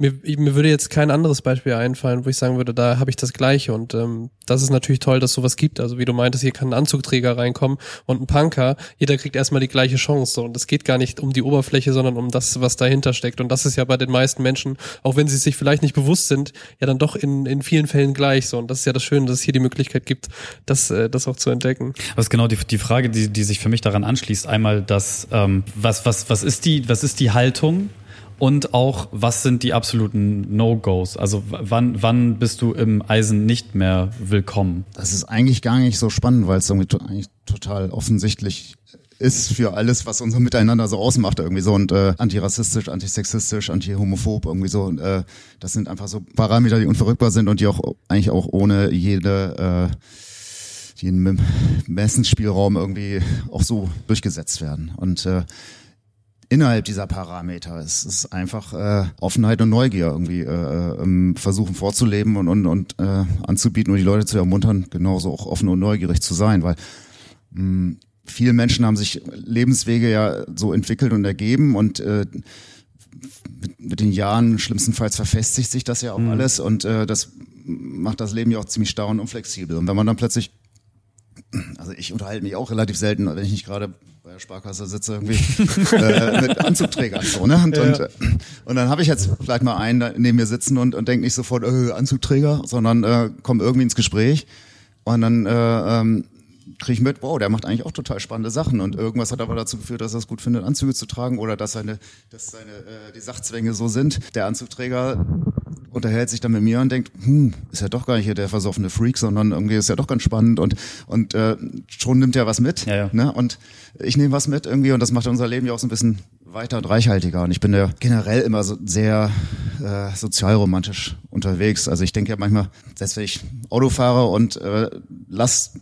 [SPEAKER 3] mir, mir würde jetzt kein anderes Beispiel einfallen, wo ich sagen würde, da habe ich das Gleiche. Und ähm, das ist natürlich toll, dass sowas gibt. Also wie du meintest, hier kann ein Anzugträger reinkommen und ein Punker. Jeder kriegt erstmal die gleiche Chance. So. Und es geht gar nicht um die Oberfläche, sondern um das, was dahinter steckt. Und das ist ja bei den meisten Menschen, auch wenn sie sich vielleicht nicht bewusst sind, ja dann doch in, in vielen Fällen gleich. So. Und das ist ja das Schöne, dass es hier die Möglichkeit gibt, das, äh, das auch zu entdecken.
[SPEAKER 4] Was ist genau die, die Frage, die, die sich für mich daran anschließt. Einmal das, ähm, was, was, was ist die, was ist die Haltung und auch, was sind die absoluten No-Gos? Also wann, wann bist du im Eisen nicht mehr willkommen?
[SPEAKER 1] Das ist eigentlich gar nicht so spannend, weil es irgendwie to eigentlich total offensichtlich ist für alles, was unser Miteinander so ausmacht irgendwie so und äh, antirassistisch, antisexistisch, antihomophob irgendwie so. Und, äh, das sind einfach so Parameter, die unverrückbar sind und die auch eigentlich auch ohne jede äh, jeden Messensspielraum irgendwie auch so durchgesetzt werden. Und äh, innerhalb dieser Parameter. Es ist einfach äh, Offenheit und Neugier irgendwie äh, ähm, versuchen vorzuleben und, und, und äh, anzubieten und die Leute zu ermuntern, genauso auch offen und neugierig zu sein, weil mh, hm, viele Menschen haben sich Lebenswege ja so entwickelt und ergeben und äh, mit, mit den Jahren schlimmstenfalls verfestigt sich das ja auch mhm. alles und äh, das macht das Leben ja auch ziemlich starr und unflexibel. Und wenn man dann plötzlich also ich unterhalte mich auch relativ selten, wenn ich nicht gerade bei der Sparkasse sitze irgendwie *laughs* äh, mit Anzugträgern so, ne? Und, ja. und, äh, und dann habe ich jetzt vielleicht mal einen neben mir sitzen und, und denke nicht sofort äh, Anzugträger, sondern äh, komme irgendwie ins Gespräch und dann äh, ähm, kriege ich mit, wow, der macht eigentlich auch total spannende Sachen und irgendwas hat aber dazu geführt, dass er es gut findet, Anzüge zu tragen oder dass seine, dass seine äh, die Sachzwänge so sind. Der Anzugträger unterhält sich dann mit mir und denkt, hm, ist ja doch gar nicht hier der versoffene Freak, sondern irgendwie ist ja doch ganz spannend und und äh, schon nimmt er was mit. Ja, ja. Ne? Und ich nehme was mit irgendwie und das macht unser Leben ja auch so ein bisschen weiter und reichhaltiger. Und ich bin ja generell immer so sehr äh, sozialromantisch unterwegs. Also ich denke ja manchmal, selbst wenn ich Auto fahre und äh, lass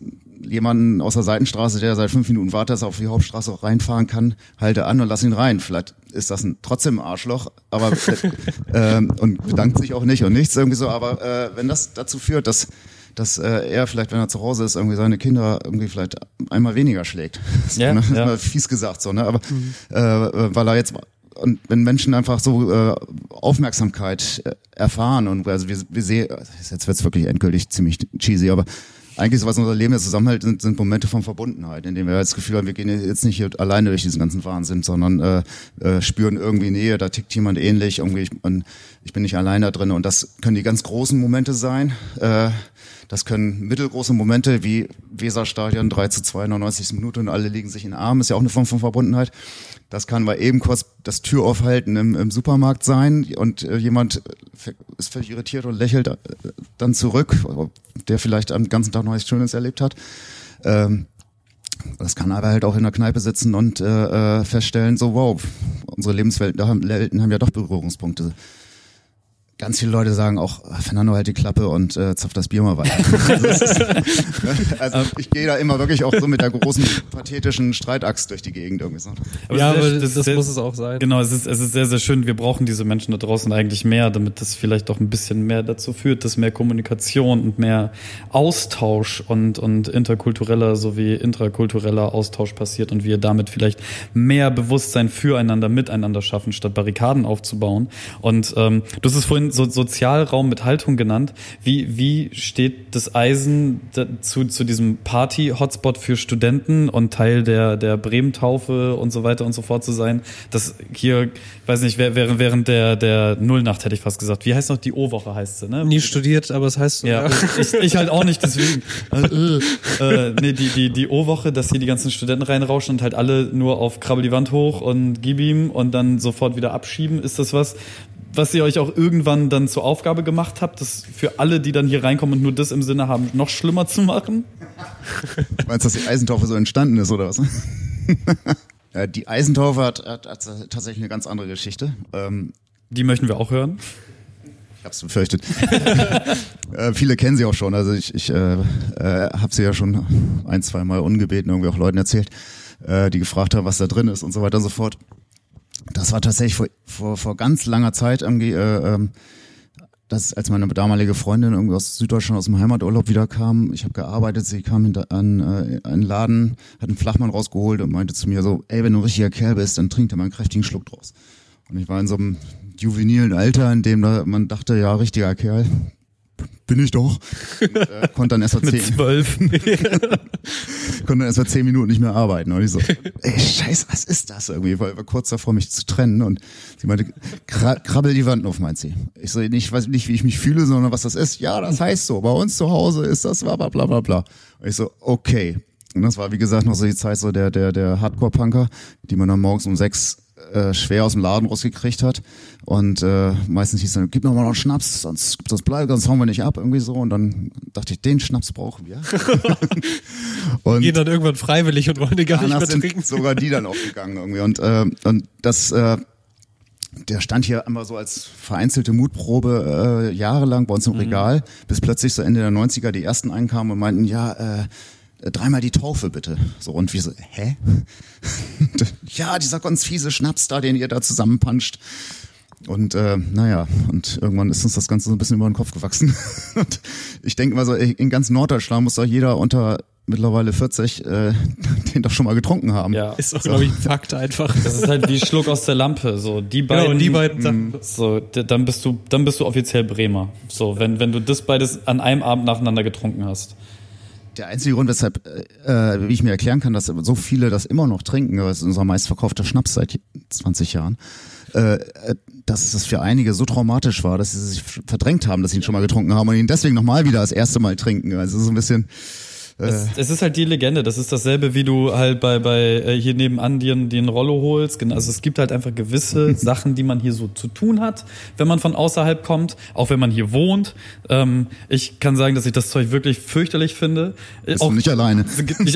[SPEAKER 1] jemanden aus der Seitenstraße, der seit fünf Minuten wartet, dass er auf die Hauptstraße reinfahren kann, halte an und lass ihn rein. Vielleicht ist das ein, trotzdem ein Arschloch, aber *laughs* äh, und bedankt sich auch nicht und nichts irgendwie so. Aber äh, wenn das dazu führt, dass dass äh, er vielleicht, wenn er zu Hause ist, irgendwie seine Kinder irgendwie vielleicht einmal weniger schlägt. *laughs* So, ja, ne? ja. mal fies gesagt so, ne? Aber mhm. äh, weil er jetzt und wenn Menschen einfach so äh, Aufmerksamkeit äh, erfahren und also wir, wir sehen, jetzt wird's wirklich endgültig ziemlich cheesy, aber eigentlich so was unser Leben zusammenhält, sind, sind Momente von Verbundenheit, in denen wir das Gefühl haben, wir gehen jetzt nicht hier alleine durch diesen ganzen Wahnsinn, sondern äh, äh, spüren irgendwie Nähe, da tickt jemand ähnlich, irgendwie ich, und ich bin nicht allein da drin. Und das können die ganz großen Momente sein, äh, Das können mittelgroße Momente wie Weserstadion 3 zu 2 in der 90. Minute und alle liegen sich in den Arm, ist ja auch eine Form von Verbundenheit. Das kann mal eben kurz das Tür aufhalten im, im Supermarkt sein und äh, jemand ist völlig irritiert und lächelt äh, dann zurück, der vielleicht am ganzen Tag noch nichts Schönes erlebt hat. Ähm, das kann aber halt auch in der Kneipe sitzen und äh, äh feststellen, so wow, unsere Lebenswelten haben ja doch Berührungspunkte ganz viele Leute sagen auch, Fernando halt die Klappe und äh, zapft das Bier mal weiter. *laughs* also ich gehe da immer wirklich auch so mit der großen pathetischen Streitaxt durch die Gegend irgendwie so.
[SPEAKER 3] Aber ja, aber das, das sehr, muss es auch sein.
[SPEAKER 4] Genau, es ist, es ist sehr, sehr schön. Wir brauchen diese Menschen da draußen eigentlich mehr, damit das vielleicht auch ein bisschen mehr dazu führt, dass mehr Kommunikation und mehr Austausch und, und interkultureller sowie intrakultureller Austausch passiert und wir damit vielleicht mehr Bewusstsein füreinander, miteinander schaffen, statt Barrikaden aufzubauen. Und ähm, du hast es vorhin so Sozialraum mit Haltung genannt. Wie, wie steht das Eisen zu, zu diesem Party-Hotspot für Studenten und Teil der, der Bremen-Taufe und so weiter und so fort zu sein? Das hier, weiß nicht, während, während der, der Nullnacht hätte ich fast gesagt. Wie heißt noch die O-Woche heißt sie, ne?
[SPEAKER 3] Nie studiert, aber es heißt so.
[SPEAKER 4] Ja, ich, ich halt auch nicht, deswegen. *laughs* äh, nee, die, die, die O-Woche, dass hier die ganzen Studenten reinrauschen und halt alle nur auf Krabbel die Wand hoch und gib ihm und dann sofort wieder abschieben. Ist das was, was ihr euch auch irgendwann dann zur Aufgabe gemacht habt, das für alle, die dann hier reinkommen und nur das im Sinne haben, noch schlimmer zu machen?
[SPEAKER 1] Meinst du, dass die Eisentaufe so entstanden ist oder was? *laughs* die Eisentaufe hat, hat, hat, tatsächlich eine ganz andere Geschichte. Ähm,
[SPEAKER 4] die möchten wir auch hören.
[SPEAKER 1] Ich hab's befürchtet. *laughs* äh, viele kennen sie auch schon. Also ich, ich äh, äh, habe sie ja schon ein, zwei Mal ungebeten irgendwie auch Leuten erzählt, äh, die gefragt haben, was da drin ist und so weiter und so fort. Das war tatsächlich vor, vor, vor ganz langer Zeit äh, ähm, das, als meine damalige Freundin irgendwie aus Süddeutschland aus dem Heimaturlaub wiederkam. Ich habe gearbeitet, sie kam hinter, an äh, einen Laden, hat einen Flachmann rausgeholt und meinte zu mir so, ey, wenn du ein richtiger Kerl bist, dann trink dir mal einen kräftigen Schluck draus. Und ich war in so einem juvenilen Alter, in dem man dachte, ja, richtiger Kerl, bin ich doch. Und, *laughs* äh, konnte dann erst mal zehn, zwölf. *laughs* konnte dann erst mal zehn Minuten nicht mehr arbeiten. Und ich so, ey, scheiße, was ist das irgendwie? Weil war kurz davor, mich zu trennen. Und sie meinte, krabbel die Wand auf, meint sie. Ich so, nicht, weiß nicht, wie ich mich fühle, sondern was das ist. Ja, das heißt so. Bei uns zu Hause ist das bla bla bla bla. Und ich so, okay. Und das war, wie gesagt, noch so die Zeit so der, der, der Hardcore-Punker, die man dann morgens um sechs äh, schwer aus dem Laden rausgekriegt hat. Und äh, meistens hieß dann, gib noch mal noch einen Schnaps, sonst gibt das bleibt, sonst hauen wir nicht ab, irgendwie so. Und dann dachte ich, den Schnaps brauchen wir. *laughs*
[SPEAKER 3] und gehen dann irgendwann freiwillig und wollen den gar nicht mehr trinken.
[SPEAKER 1] sogar die dann aufgegangen irgendwie. Und, äh, und das äh, der stand hier immer so als vereinzelte Mutprobe äh, jahrelang bei uns im mhm. Regal, bis plötzlich so Ende der 90er die ersten einkamen und meinten, ja, äh, dreimal die Taufe bitte. So, und wir so, hä? *laughs* ja, dieser ganz fiese Schnaps da, den ihr da zusammenpanscht. Und äh, naja, und irgendwann ist uns das Ganze so ein bisschen über den Kopf gewachsen. *laughs* und ich denke mal so, in ganz Norddeutschland muss doch jeder unter mittlerweile 40 äh, *laughs* den doch schon mal getrunken haben.
[SPEAKER 3] Ja. Ist doch, so. glaube ich, ein Fakt einfach.
[SPEAKER 4] Das ist halt wie Schluck aus der Lampe. So, die beiden. Genau,
[SPEAKER 3] die beiden Sachen.
[SPEAKER 4] So, dann bist du, dann bist du offiziell Bremer. So, wenn, wenn du das beides an einem Abend nacheinander getrunken hast
[SPEAKER 1] der einzige Grund, weshalb, äh, wie ich mir erklären kann, dass so viele das immer noch trinken, das ist unser meistverkaufter Schnaps seit 20 Jahren, äh, äh, dass es für einige so traumatisch war, dass sie sich verdrängt haben, dass sie ihn schon mal getrunken haben und ihn deswegen nochmal wieder das erste Mal trinken. Also so ein bisschen
[SPEAKER 4] es, äh. es, ist halt die Legende. Das ist dasselbe, wie du halt bei, bei äh, hier nebenan dir, dir einen Rollo holst. Also es gibt halt einfach gewisse *laughs* Sachen, die man hier so zu tun hat, wenn man von außerhalb kommt, auch wenn man hier wohnt. Ähm, ich kann sagen, dass ich das Zeug wirklich fürchterlich finde.
[SPEAKER 1] Bist auch, du nicht alleine.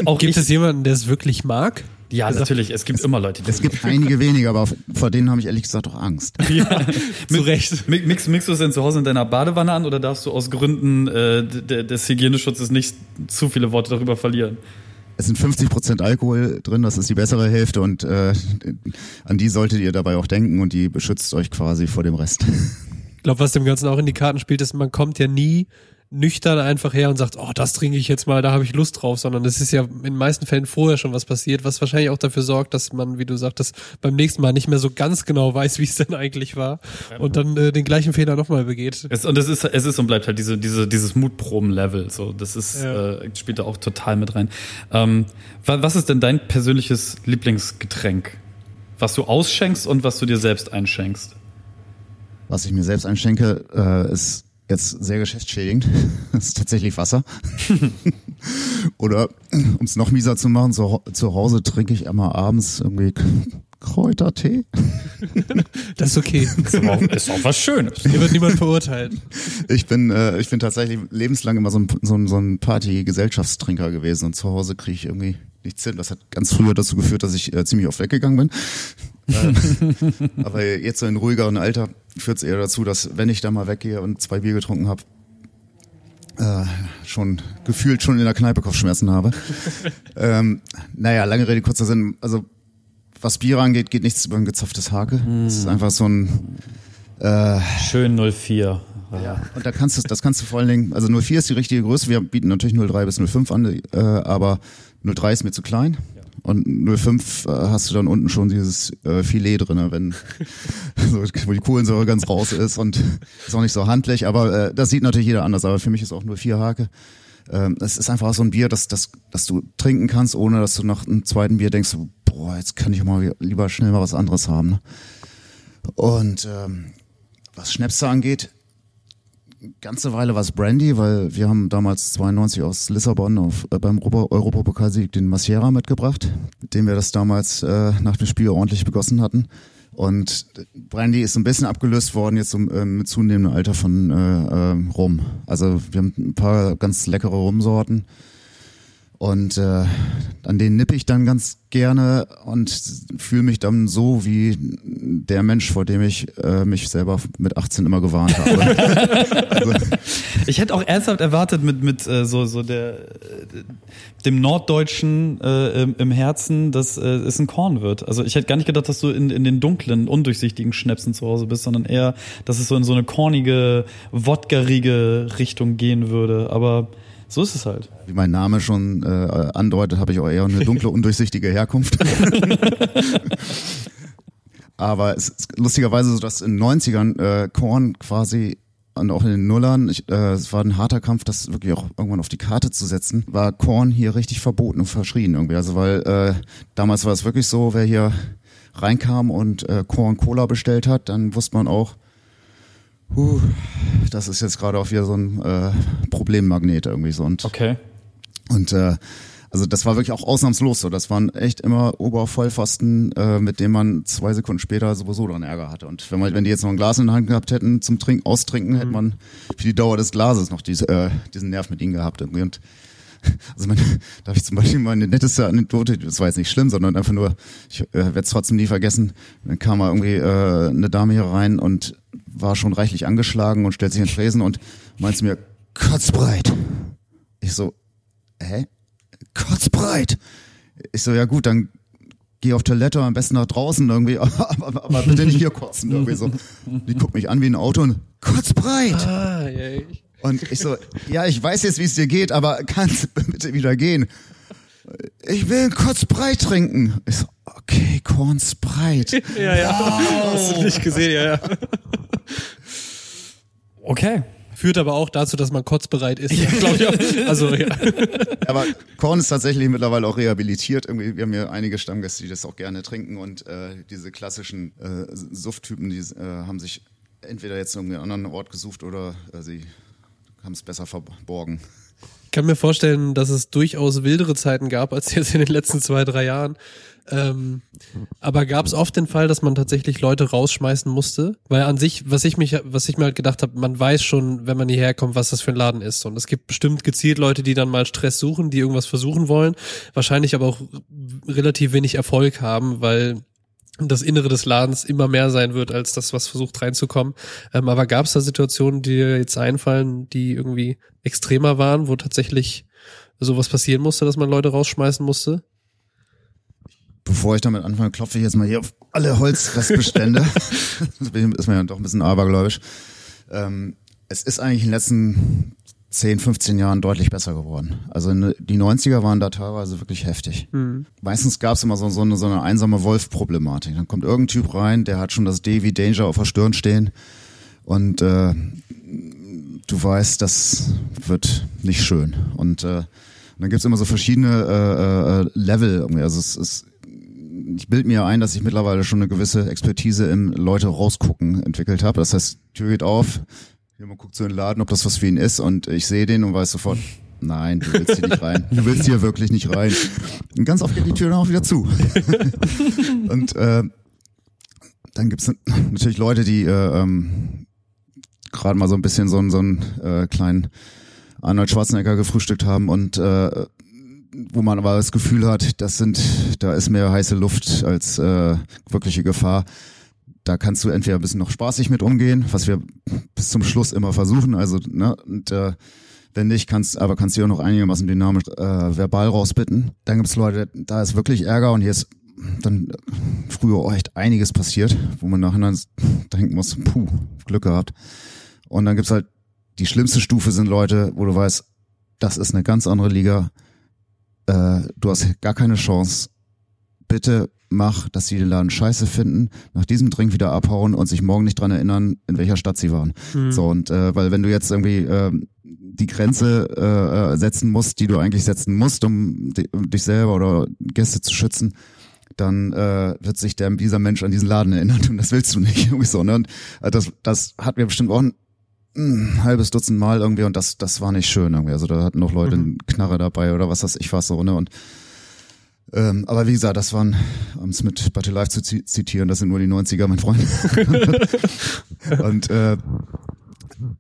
[SPEAKER 3] Auch gibt ich, es jemanden, der es wirklich mag?
[SPEAKER 4] Ja, gesagt, natürlich. Es gibt es, immer Leute.
[SPEAKER 1] Die es gibt einige wenige, aber vor denen habe ich ehrlich gesagt auch Angst. *laughs* Ja,
[SPEAKER 4] zu Recht. Mix, mixst du es denn zu Hause in deiner Badewanne an oder darfst du aus Gründen äh, des Hygieneschutzes nicht zu viele Worte darüber verlieren?
[SPEAKER 1] Es sind 50 Prozent Alkohol drin, das ist die bessere Hälfte und äh, an die solltet ihr dabei auch denken und die beschützt euch quasi vor dem Rest.
[SPEAKER 3] Ich glaube, was dem Ganzen auch in die Karten spielt, ist, man kommt ja nie nüchtern einfach her und sagt, oh, das trinke ich jetzt mal, da habe ich Lust drauf, sondern es ist ja in den meisten Fällen vorher schon was passiert, was wahrscheinlich auch dafür sorgt, dass man, wie du sagtest, beim nächsten Mal nicht mehr so ganz genau weiß, *laughs* wie es denn eigentlich war und dann äh, den gleichen Fehler nochmal begeht.
[SPEAKER 4] Es, und es ist, es ist und bleibt halt diese, diese, dieses Mutproben-Level, so, das ist, ja. äh, spielt da auch total mit rein. Ähm, was ist denn dein persönliches Lieblingsgetränk? Was du ausschenkst und was du dir selbst einschenkst?
[SPEAKER 1] Was ich mir selbst einschenke, äh, ist jetzt sehr geschäftsschädigend. *laughs* Das ist tatsächlich Wasser. *laughs* Oder um es noch mieser zu machen, zu, zu Hause trinke ich immer abends irgendwie Kräutertee. *laughs*
[SPEAKER 3] Das ist okay.
[SPEAKER 4] Ist auch, ist auch was Schönes.
[SPEAKER 3] Hier wird niemand verurteilt.
[SPEAKER 1] Ich bin, äh, ich bin tatsächlich lebenslang immer so ein, so ein, so ein Party-Gesellschaftstrinker gewesen und zu Hause kriege ich irgendwie nichts hin. Das hat ganz früher dazu geführt, dass ich äh, ziemlich oft weggegangen bin. Äh, aber jetzt so in ruhigeren Alter führt es eher dazu, dass wenn ich da mal weggehe und zwei Bier getrunken habe, äh, schon gefühlt schon in der Kneipe Kopfschmerzen habe. *laughs* ähm, naja, lange Rede, kurzer Sinn. Also was Bier angeht, geht nichts über ein gezapftes Hake. Es ist einfach so ein äh,
[SPEAKER 4] Schön 04.
[SPEAKER 1] ja. Und da kannst du, das kannst du vor allen Dingen, also 04 ist die richtige Größe. Wir bieten natürlich 03 bis 05 an, äh, aber 03 ist mir zu klein. Und 05 äh, hast du dann unten schon dieses äh, Filet drinne, wenn *laughs* so, wo die Kohlensäure ganz raus ist und ist auch nicht so handlich, aber äh, das sieht natürlich jeder anders. Aber für mich ist auch 04 Hake. Ähm, es ist einfach so ein Bier, das, das, das du trinken kannst, ohne dass du nach einem zweiten Bier denkst, boah, jetzt kann ich mal lieber schnell mal was anderes haben. Ne? Und ähm, was Schnäpse angeht, ganze Weile war es Brandy, weil wir haben damals 92 aus Lissabon auf, äh, beim Europa- Europapokalsieg den Massiera mitgebracht, mit dem wir das damals äh, nach dem Spiel ordentlich begossen hatten. Und Brandy ist ein bisschen abgelöst worden jetzt so, äh, mit zunehmendem Alter von äh, äh, Rum. Also wir haben ein paar ganz leckere Rumsorten. Und äh, an denen nippe ich dann ganz gerne und fühle mich dann so wie der Mensch, vor dem ich äh, mich selber mit 18 immer gewarnt habe. *laughs*
[SPEAKER 4] Ich hätte auch ernsthaft erwartet mit mit äh, so so der äh, dem Norddeutschen äh, im, im Herzen, dass äh, es ein Korn wird. Also ich hätte gar nicht gedacht, dass du in, in den dunklen, undurchsichtigen Schnäpsen zu Hause bist, sondern eher, dass es so in so eine kornige, wodgerige Richtung gehen würde. Aber so ist es halt.
[SPEAKER 1] Wie mein Name schon äh, andeutet, habe ich auch eher eine dunkle, *laughs* undurchsichtige Herkunft. *laughs* Aber es ist lustigerweise so, dass in den 90ern äh, Korn quasi und auch in den Nullern, ich, äh, es war ein harter Kampf, das wirklich auch irgendwann auf die Karte zu setzen, war Korn hier richtig verboten und verschrien irgendwie. Also weil äh, damals war es wirklich so, wer hier reinkam und äh, Korn Cola bestellt hat, dann wusste man auch, huh, das ist jetzt gerade auch wieder so ein äh, Problemmagnet irgendwie so. Und
[SPEAKER 4] Okay.
[SPEAKER 1] und äh, also das war wirklich auch ausnahmslos so. Das waren echt immer Obervollpfosten, äh, mit denen man zwei Sekunden später sowieso dann Ärger hatte. Und wenn man, wenn die jetzt noch ein Glas in der Hand gehabt hätten zum Trinken, Austrinken, hätte man für die Dauer des Glases noch diese, äh, diesen Nerv mit ihnen gehabt. Irgendwie. Und *laughs* also meine, da habe ich zum Beispiel meine netteste Anekdote, das war jetzt nicht schlimm, sondern einfach nur, ich äh, werde es trotzdem nie vergessen. Dann kam mal irgendwie äh, eine Dame hier rein und war schon reichlich angeschlagen und stellt sich in den Tresen und meint zu mir, kotzbreit. Ich so, hä? Kotzbreit. Ich so, ja gut, dann geh auf Toilette, am besten nach draußen irgendwie, *laughs* aber, aber bitte nicht hier kotzen irgendwie so. Die guckt mich an wie ein Auto und kotzbreit.
[SPEAKER 3] Ah,
[SPEAKER 1] Und ich so, ja, ich weiß jetzt, wie es dir geht, aber kannst bitte wieder gehen? Ich will einen Kotzbreit trinken. Ich so, okay, Korn Sprite. *laughs*
[SPEAKER 3] ja, ja. Hast du nicht gesehen, ja, ja.
[SPEAKER 4] Okay.
[SPEAKER 3] Führt aber auch dazu, dass man kotzbereit ist. Ja, glaub ich auch. Also, ja.
[SPEAKER 1] Aber Korn ist tatsächlich mittlerweile auch rehabilitiert. Irgendwie, wir haben hier einige Stammgäste, die das auch gerne trinken und äh, diese klassischen äh, Sufttypen, die äh, haben sich entweder jetzt irgendwie einen anderen Ort gesucht oder äh, sie haben es besser verborgen.
[SPEAKER 3] Ich kann mir vorstellen, dass es durchaus wildere Zeiten gab als jetzt in den letzten zwei, drei Jahren. Ähm, aber gab es oft den Fall, dass man tatsächlich Leute rausschmeißen musste? Weil an sich, was ich mich, was ich mir halt gedacht habe, man weiß schon, wenn man hierher kommt, was das für ein Laden ist. Und es gibt bestimmt gezielt Leute, die dann mal Stress suchen, die irgendwas versuchen wollen, wahrscheinlich aber auch relativ wenig Erfolg haben, weil das Innere des Ladens immer mehr sein wird, als das, was versucht reinzukommen. Ähm, aber gab es da Situationen, die dir jetzt einfallen, die irgendwie extremer waren, wo tatsächlich sowas passieren musste, dass man Leute rausschmeißen musste?
[SPEAKER 1] Bevor ich damit anfange, klopfe ich jetzt mal hier auf alle Holzrestbestände. *laughs* ist mir ja doch ein bisschen abergläubisch. Ähm, es ist eigentlich in den letzten 10, 15 Jahren deutlich besser geworden. Also ne- die 90er waren da teilweise wirklich heftig. Meistens gab es immer so, so, eine, so eine einsame Wolf-Problematik. Dann kommt irgendein Typ rein, der hat schon das D wie Danger auf der Stirn stehen und äh, du weißt, das wird nicht schön. Und äh, dann gibt's immer so verschiedene äh, äh, Level. Also es ist ich bild mir ein, dass ich mittlerweile schon eine gewisse Expertise im Leute rausgucken entwickelt habe. Das heißt, Tür geht auf, Jemand guckt so in den Laden, ob das was für ihn ist und ich sehe den und weiß sofort, nein, du willst hier nicht rein. Du willst hier wirklich nicht rein. Und ganz oft geht die Tür dann auch wieder zu. *laughs* und äh, dann gibt's natürlich Leute, die äh, ähm, gerade mal so ein bisschen so, einen so einen äh, kleinen Arnold Schwarzenegger gefrühstückt haben und äh, wo man aber das Gefühl hat, das sind, da ist mehr heiße Luft als äh, wirkliche Gefahr. Da kannst du entweder ein bisschen noch spaßig mit umgehen, was wir bis zum Schluss immer versuchen. Also, ne, und äh, wenn nicht, kannst, aber kannst du auch noch einigermaßen dynamisch äh, verbal rausbitten. Dann gibt's Leute, da ist wirklich Ärger und hier ist dann früher auch echt einiges passiert, wo man nachher denken muss, puh, Glück gehabt. Und dann gibt's halt, die schlimmste Stufe sind Leute, wo du weißt, das ist eine ganz andere Liga. Äh, du hast gar keine Chance. Bitte mach, dass sie den Laden scheiße finden, nach diesem Drink wieder abhauen und sich morgen nicht dran erinnern, in welcher Stadt sie waren. Mhm. So, und äh, weil wenn du jetzt irgendwie äh, die Grenze äh, setzen musst, die du eigentlich setzen musst, um, um dich selber oder Gäste zu schützen, dann äh, wird sich der, dieser Mensch an diesen Laden erinnern und das willst du nicht. *laughs* Irgendwie so, ne? Und äh, das, das hat mir bestimmt auch ein, ein halbes Dutzend Mal irgendwie und das, das war nicht schön irgendwie. Also da hatten noch Leute mhm. einen Knarre dabei oder was weiß ich was so, ne? Und ähm, aber wie gesagt, das waren, um es mit Battle Life zu zitieren, das sind nur die 90er, mein Freund. *laughs* und äh,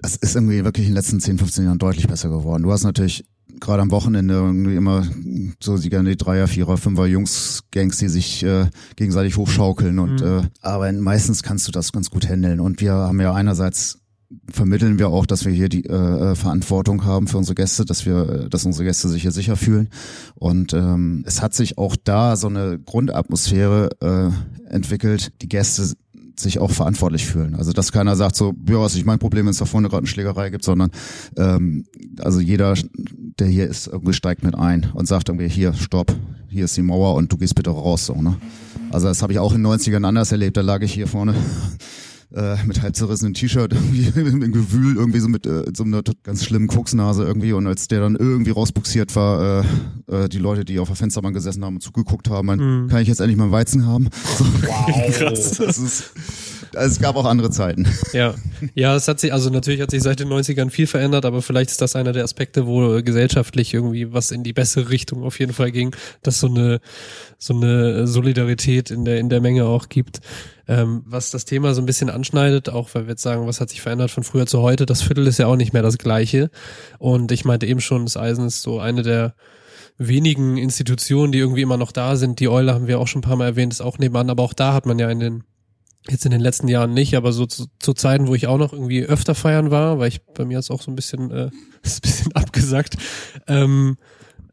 [SPEAKER 1] das ist irgendwie wirklich in den letzten 10, 15 Jahren deutlich besser geworden. Du hast natürlich gerade am Wochenende irgendwie immer so die gerne die Dreier, Vierer, Fünfer Jungs-Gangs, die sich äh, gegenseitig hochschaukeln und mhm. äh, aber meistens kannst du das ganz gut handeln. Und wir haben ja einerseits vermitteln wir auch, dass wir hier die äh, äh, Verantwortung haben für unsere Gäste, dass wir, äh, dass unsere Gäste sich hier sicher fühlen. Und ähm, es hat sich auch da so eine Grundatmosphäre äh, entwickelt. Die Gäste sich auch verantwortlich fühlen. Also dass keiner sagt so, ja, was ist mein Problem, wenn es da vorne gerade eine Schlägerei gibt, sondern ähm, also jeder, der hier ist, irgendwie steigt mit ein und sagt irgendwie, hier, stopp, hier ist die Mauer und du gehst bitte raus. So, ne? Also das habe ich auch in den 90ern anders erlebt. Da lag ich hier vorne äh, *laughs* mit halb zerrissenen T-Shirt irgendwie *laughs* im Gewühl, irgendwie so mit äh, so einer ganz schlimmen Koksnase irgendwie und als der dann irgendwie rausbuxiert war, äh, äh, die Leute, die auf der Fensterbank gesessen haben und zugeguckt haben, man, mhm. kann ich jetzt endlich mal Weizen haben? *laughs* So. Wow. Krass. Das ist, also es gab auch andere Zeiten.
[SPEAKER 3] Ja, ja, es hat sich, also natürlich hat sich seit den 90ern viel verändert, aber vielleicht ist das einer der Aspekte, wo gesellschaftlich irgendwie was in die bessere Richtung auf jeden Fall ging, dass so eine, so eine Solidarität in der, in der Menge auch gibt. Ähm, was das Thema so ein bisschen anschneidet, auch weil wir jetzt sagen, was hat sich verändert von früher zu heute, das Viertel ist ja auch nicht mehr das gleiche. Und ich meinte eben schon, das Eisen ist so eine der wenigen Institutionen, die irgendwie immer noch da sind. Die Eule haben wir auch schon ein paar Mal erwähnt, ist auch nebenan, aber auch da hat man ja in den Jetzt in den letzten Jahren nicht, aber so zu, zu Zeiten, wo ich auch noch irgendwie öfter feiern war, weil ich bei mir jetzt auch so ein bisschen, äh, *laughs* ist ein bisschen abgesagt, ähm,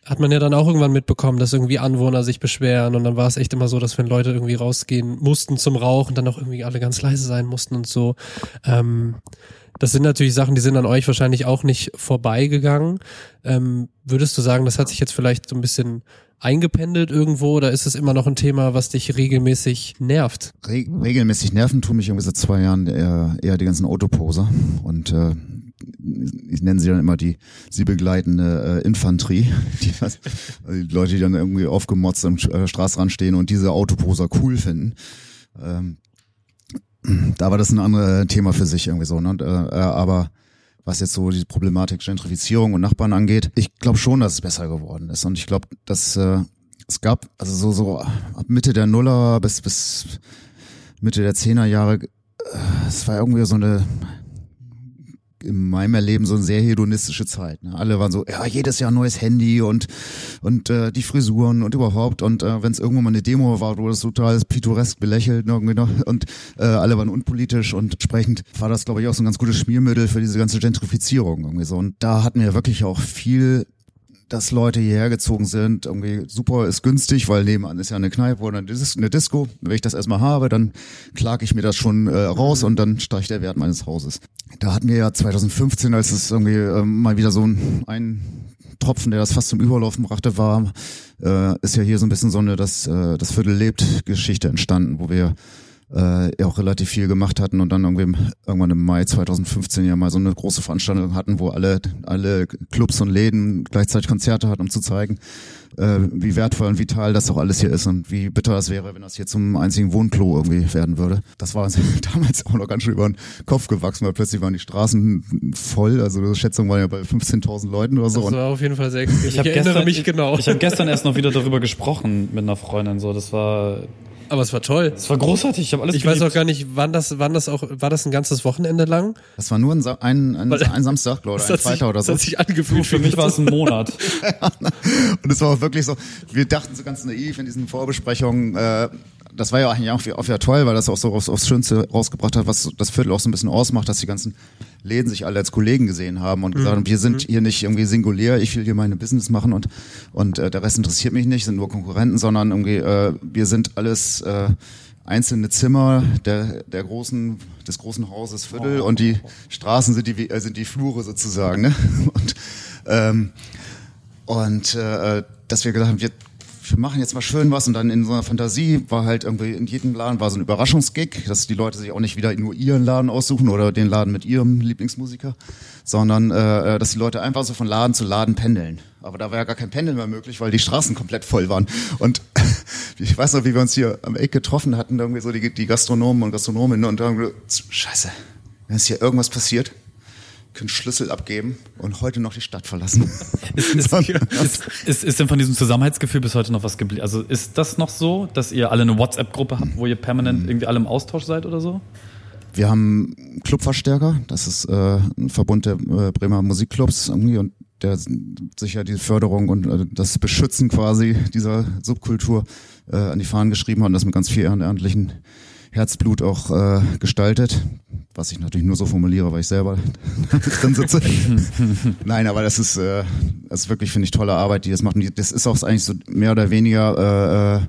[SPEAKER 3] hat man ja dann auch irgendwann mitbekommen, dass irgendwie Anwohner sich beschweren und dann war es echt immer so, dass wenn Leute irgendwie rausgehen mussten zum Rauchen, dann auch irgendwie alle ganz leise sein mussten und so. Ähm, das sind natürlich Sachen, die sind an euch wahrscheinlich auch nicht vorbeigegangen. Ähm, würdest du sagen, das hat sich jetzt vielleicht so ein bisschen eingependelt irgendwo oder ist es immer noch ein Thema, was dich regelmäßig nervt?
[SPEAKER 1] Re regelmäßig nerven tun mich irgendwie seit zwei Jahren eher, eher die ganzen Autoposer und äh, ich nenne sie dann immer die sie begleitende äh, Infanterie, *laughs* die, was, also die Leute, die dann irgendwie aufgemotzt am äh, Straßenrand stehen und diese Autoposer cool finden. Ähm, da war das ein anderes Thema für sich irgendwie so. Ne? Und, äh, äh aber was jetzt so die Problematik Gentrifizierung und Nachbarn angeht. Ich glaube schon, dass es besser geworden ist. Und ich glaube, dass äh, es gab, also so, so ab Mitte der Nuller bis, bis Mitte der Zehner Jahre, äh, es war irgendwie so eine in meinem Erleben so eine sehr hedonistische Zeit. Ne? Alle waren so, ja, jedes Jahr neues Handy und und äh, die Frisuren und überhaupt. Und äh, wenn es irgendwo mal eine Demo war, wurde das total pittoresk belächelt irgendwie noch. und äh, alle waren unpolitisch und entsprechend war das, glaube ich, auch so ein ganz gutes Schmiermittel für diese ganze Gentrifizierung irgendwie so. Und da hatten wir wirklich auch viel dass Leute hierher gezogen sind. Irgendwie super ist günstig, weil nebenan ist ja eine Kneipe oder eine Disco. Wenn ich das erstmal habe, dann klage ich mir das schon äh, raus und dann steigt der Wert meines Hauses. Da hatten wir ja 2015, als es irgendwie äh, mal wieder so ein, ein Tropfen, der das fast zum Überlaufen brachte, war, äh, ist ja hier so ein bisschen so eine das, äh, das Viertel lebt Geschichte entstanden, wo wir äh, ja auch relativ viel gemacht hatten und dann irgendwie irgendwann im Mai 2015 ja mal so eine große Veranstaltung hatten, wo alle, alle Clubs und Läden gleichzeitig Konzerte hatten, um zu zeigen, äh, wie wertvoll und vital das auch alles hier ist und wie bitter es wäre, wenn das hier zum einzigen Wohnklo irgendwie werden würde. Das war uns *laughs* damals auch noch ganz schön über den Kopf gewachsen, weil plötzlich waren die Straßen voll, also die Schätzung war ja bei 15.000 Leuten oder so.
[SPEAKER 3] Das war auf jeden Fall sehr extrem.
[SPEAKER 4] Ich,
[SPEAKER 3] Ich,
[SPEAKER 4] hab
[SPEAKER 3] erinnere
[SPEAKER 4] gestern,
[SPEAKER 3] mich genau.
[SPEAKER 4] Ich, ich habe gestern erst noch wieder darüber gesprochen mit einer Freundin. So, das war,
[SPEAKER 3] Aber es war toll.
[SPEAKER 4] das war großartig. Ich habe alles
[SPEAKER 3] Ich weiß
[SPEAKER 4] geliebt.
[SPEAKER 3] auch gar nicht, wann das, wann das auch, war das ein ganzes Wochenende lang?
[SPEAKER 1] Das war nur ein, Sa ein, ein, ein Samstag, glaube ich,
[SPEAKER 3] Das
[SPEAKER 1] ein
[SPEAKER 3] hat, sich,
[SPEAKER 1] Freitag oder
[SPEAKER 3] das
[SPEAKER 1] so.
[SPEAKER 3] hat sich angefühlt
[SPEAKER 4] Für mich war es ein Monat. *laughs*
[SPEAKER 1] Und es war auch wirklich so, wir dachten so ganz naiv in diesen Vorbesprechungen, äh, das war ja eigentlich auch, auch wieder toll, weil das auch so aufs, aufs Schönste rausgebracht hat, was das Viertel auch so ein bisschen ausmacht, dass die ganzen Läden sich alle als Kollegen gesehen haben und gesagt haben, wir sind hier nicht irgendwie singulär, ich will hier meine Business machen und, und äh, der Rest interessiert mich nicht, sind nur Konkurrenten, sondern irgendwie, äh, wir sind alles äh, einzelne Zimmer der, der großen, des großen Hauses Viertel und die Straßen sind die, äh, sind die Flure sozusagen. Ne? *laughs* Und, ähm, und äh, dass wir gesagt haben, wir, wir machen jetzt mal schön was und dann in so einer Fantasie war halt irgendwie in jedem Laden war so ein Überraschungsgig, dass die Leute sich auch nicht wieder nur ihren Laden aussuchen oder den Laden mit ihrem Lieblingsmusiker, sondern äh, dass die Leute einfach so von Laden zu Laden pendeln. Aber da war ja gar kein Pendeln mehr möglich, weil die Straßen komplett voll waren. Und *laughs* ich weiß noch, wie wir uns hier am Eck getroffen hatten, irgendwie so die, die Gastronomen und Gastronominnen und dann Scheiße, wenn es hier irgendwas passiert, können Schlüssel abgeben und heute noch die Stadt verlassen. *laughs*
[SPEAKER 4] Ist, ist, ist, ist, ist denn von diesem Zusammenhaltsgefühl bis heute noch was geblieben? Also ist das noch so, dass ihr alle eine WhatsApp-Gruppe habt, wo ihr permanent irgendwie alle im Austausch seid oder so?
[SPEAKER 1] Wir haben Clubverstärker, das ist äh, ein Verbund der äh, Bremer Musikclubs irgendwie und der sich ja die Förderung und äh, das Beschützen quasi dieser Subkultur äh, an die Fahnen geschrieben hat und das mit ganz viel ehrenamtlichen Herzblut auch äh, gestaltet, was ich natürlich nur so formuliere, weil ich selber *laughs* drin sitze. *laughs* Nein, aber das ist, äh, das ist wirklich, finde ich, tolle Arbeit, die das macht. Und das ist auch eigentlich so mehr oder weniger äh, äh,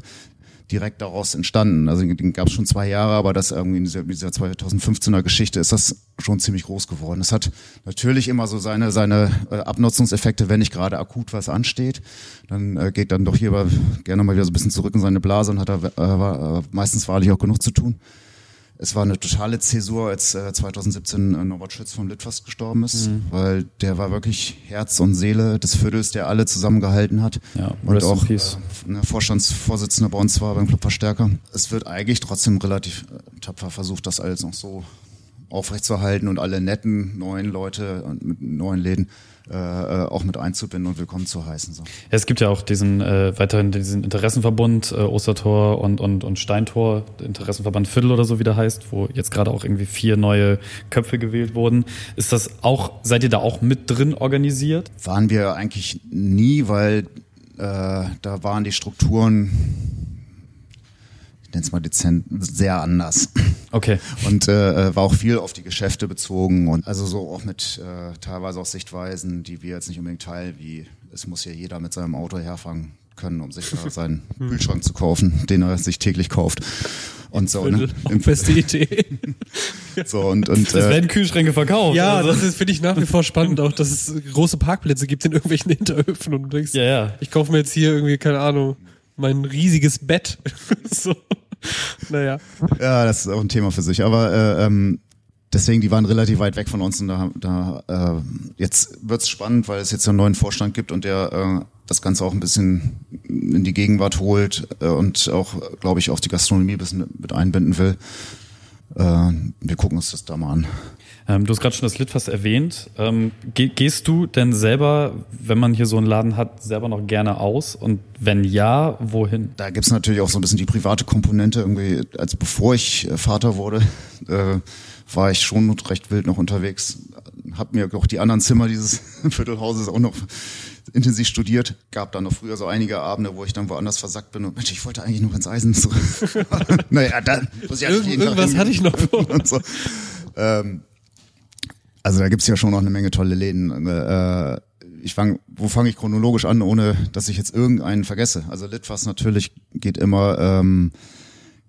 [SPEAKER 1] direkt daraus entstanden. Also den gab es schon zwei Jahre, aber das irgendwie in dieser, dieser 2015er Geschichte ist das schon ziemlich groß geworden. Es hat natürlich immer so seine seine äh, Abnutzungseffekte, wenn nicht gerade akut was ansteht. Dann äh, geht dann doch hier aber gerne mal wieder so ein bisschen zurück in seine Blase und hat da äh, war, äh, meistens wahrlich auch genug zu tun. Es war eine totale Zäsur, als äh, 2017 äh, Norbert Schütz vom Litfast gestorben ist, weil der war wirklich Herz und Seele des Viertels, der alle zusammengehalten hat.
[SPEAKER 4] Ja,
[SPEAKER 1] und auch äh, ne, Vorstandsvorsitzender bei uns war beim Club Verstärker. Es wird eigentlich trotzdem relativ äh, tapfer versucht, das alles noch so aufrechtzuerhalten und alle netten neuen Leute und mit neuen Läden äh, äh, auch mit einzubinden und willkommen zu heißen. So.
[SPEAKER 4] Ja, es gibt ja auch diesen äh, weiterhin diesen Interessenverbund äh, Ostertor und, und, und Steintor, Interessenverband Viertel oder so wie der heißt, wo jetzt gerade auch irgendwie vier neue Köpfe gewählt wurden. Ist das auch, seid ihr da auch mit drin organisiert?
[SPEAKER 1] Waren wir eigentlich nie, weil äh, da waren die Strukturen, nenne es mal dezent, sehr anders.
[SPEAKER 4] Okay.
[SPEAKER 1] Und äh, war auch viel auf die Geschäfte bezogen und also so auch mit äh, teilweise auch Sichtweisen, die wir jetzt nicht unbedingt teilen, wie es muss ja jeder mit seinem Auto herfahren können, um sich da *laughs* seinen Kühlschrank zu kaufen, den er sich täglich kauft. Und so, ne?
[SPEAKER 3] Auch beste *laughs* Idee.
[SPEAKER 1] so und, und
[SPEAKER 4] Es
[SPEAKER 1] äh,
[SPEAKER 4] werden Kühlschränke verkauft.
[SPEAKER 3] Ja,
[SPEAKER 4] also.
[SPEAKER 3] das finde ich nach wie vor spannend, auch dass es große Parkplätze gibt in irgendwelchen *laughs* Hinterhöfen und du denkst,
[SPEAKER 4] Ja, ja.
[SPEAKER 3] ich kaufe mir jetzt hier irgendwie, keine Ahnung, mein riesiges Bett. *laughs* so. Naja.
[SPEAKER 1] Ja, das ist auch ein Thema für sich. Aber äh, ähm, deswegen, die waren relativ weit weg von uns und da, da äh, jetzt wird's spannend, weil es jetzt einen neuen Vorstand gibt und der äh, das Ganze auch ein bisschen in die Gegenwart holt äh, und auch, glaube ich, auch die Gastronomie ein bisschen mit, einbinden will. Äh, wir gucken uns das da mal an.
[SPEAKER 4] Ähm, du hast gerade schon das Litfass erwähnt. Ähm, geh, gehst du denn selber, wenn man hier so einen Laden hat, selber noch gerne aus? Und wenn ja, wohin?
[SPEAKER 1] Da gibt's natürlich auch so ein bisschen die private Komponente. Irgendwie, als bevor ich äh, Vater wurde, äh, war ich schon recht wild noch unterwegs. Hab mir auch die anderen Zimmer dieses *laughs* Viertelhauses auch noch intensiv studiert. Gab dann noch früher so einige Abende, wo ich dann woanders versackt bin und Mensch, ich wollte eigentlich noch ins Eisen zurück. *laughs* naja, dann muss ich
[SPEAKER 3] Irgend, irgendwas hatte ich noch vor. *laughs*
[SPEAKER 1] und so. ähm, also da gibt's ja schon noch eine Menge tolle Läden. Äh, ich fang, wo fange ich chronologisch an, ohne dass ich jetzt irgendeinen vergesse? Also Litfass natürlich geht immer ähm,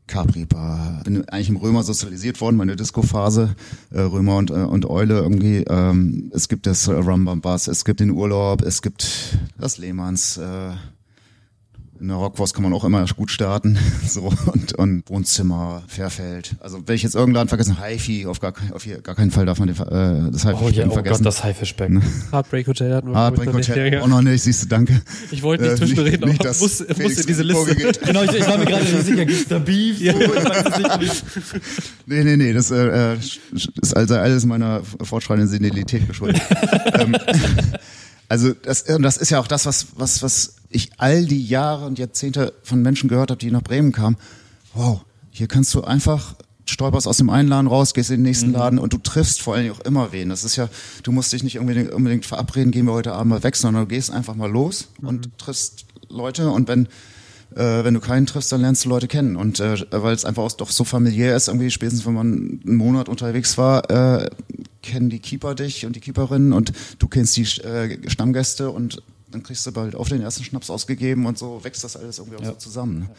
[SPEAKER 1] Capri Bar. Bin eigentlich im Römer sozialisiert worden, meine Disco-Phase, äh, Römer und, äh, und Eule irgendwie. Ähm, es gibt das äh, Rumbam Bass, es gibt den Urlaub, es gibt das Lehmanns, äh, In der Rockwurst kann man auch immer gut starten. *laughs* So, und, und Wohnzimmer, Fairfeld. Also wenn ich jetzt irgendeinen Laden vergessen, HiFi, auf gar, auf hier, gar keinen Fall darf man den, äh, das HiFi
[SPEAKER 4] Oh, ja, oh
[SPEAKER 1] vergessen.
[SPEAKER 4] Gott, das Haifischbeck. *laughs*
[SPEAKER 3] Heartbreak Hotel hatten wir.
[SPEAKER 1] Heartbreak. Hotel,
[SPEAKER 3] Ja, ja.
[SPEAKER 1] auch noch nicht, siehst du, danke.
[SPEAKER 3] Ich wollte nicht
[SPEAKER 1] Äh,
[SPEAKER 3] zwischenreden,
[SPEAKER 1] nicht,
[SPEAKER 3] aber
[SPEAKER 1] dass
[SPEAKER 3] muss, muss in diese Liste. *laughs*
[SPEAKER 4] Genau, ich, ich war mir gerade nicht sicher, gibt's da Beef? Nicht.
[SPEAKER 1] Nee, nee, nee, das äh, äh, ist also alles meiner fortschreitenden Senilität geschuldet. ähm, also das, und das ist ja auch das, was, was, was ich all die Jahre und Jahrzehnte von Menschen gehört habe, die nach Bremen kamen. Wow, hier kannst du einfach stolperst aus dem einen Laden raus, gehst in den nächsten Laden und du triffst vor allen Dingen auch immer wen. Das ist ja, du musst dich nicht unbedingt, unbedingt verabreden, gehen wir heute Abend mal weg, sondern du gehst einfach mal los und triffst Leute und wenn äh, wenn du keinen triffst, dann lernst du Leute kennen. Und äh, weil es einfach auch doch so familiär ist, irgendwie spätestens wenn man einen Monat unterwegs war, äh, kennen die Keeper dich und die Keeperinnen und du kennst die äh, Stammgäste und dann kriegst du bald auf den ersten Schnaps ausgegeben und so wächst das alles irgendwie auch so zusammen.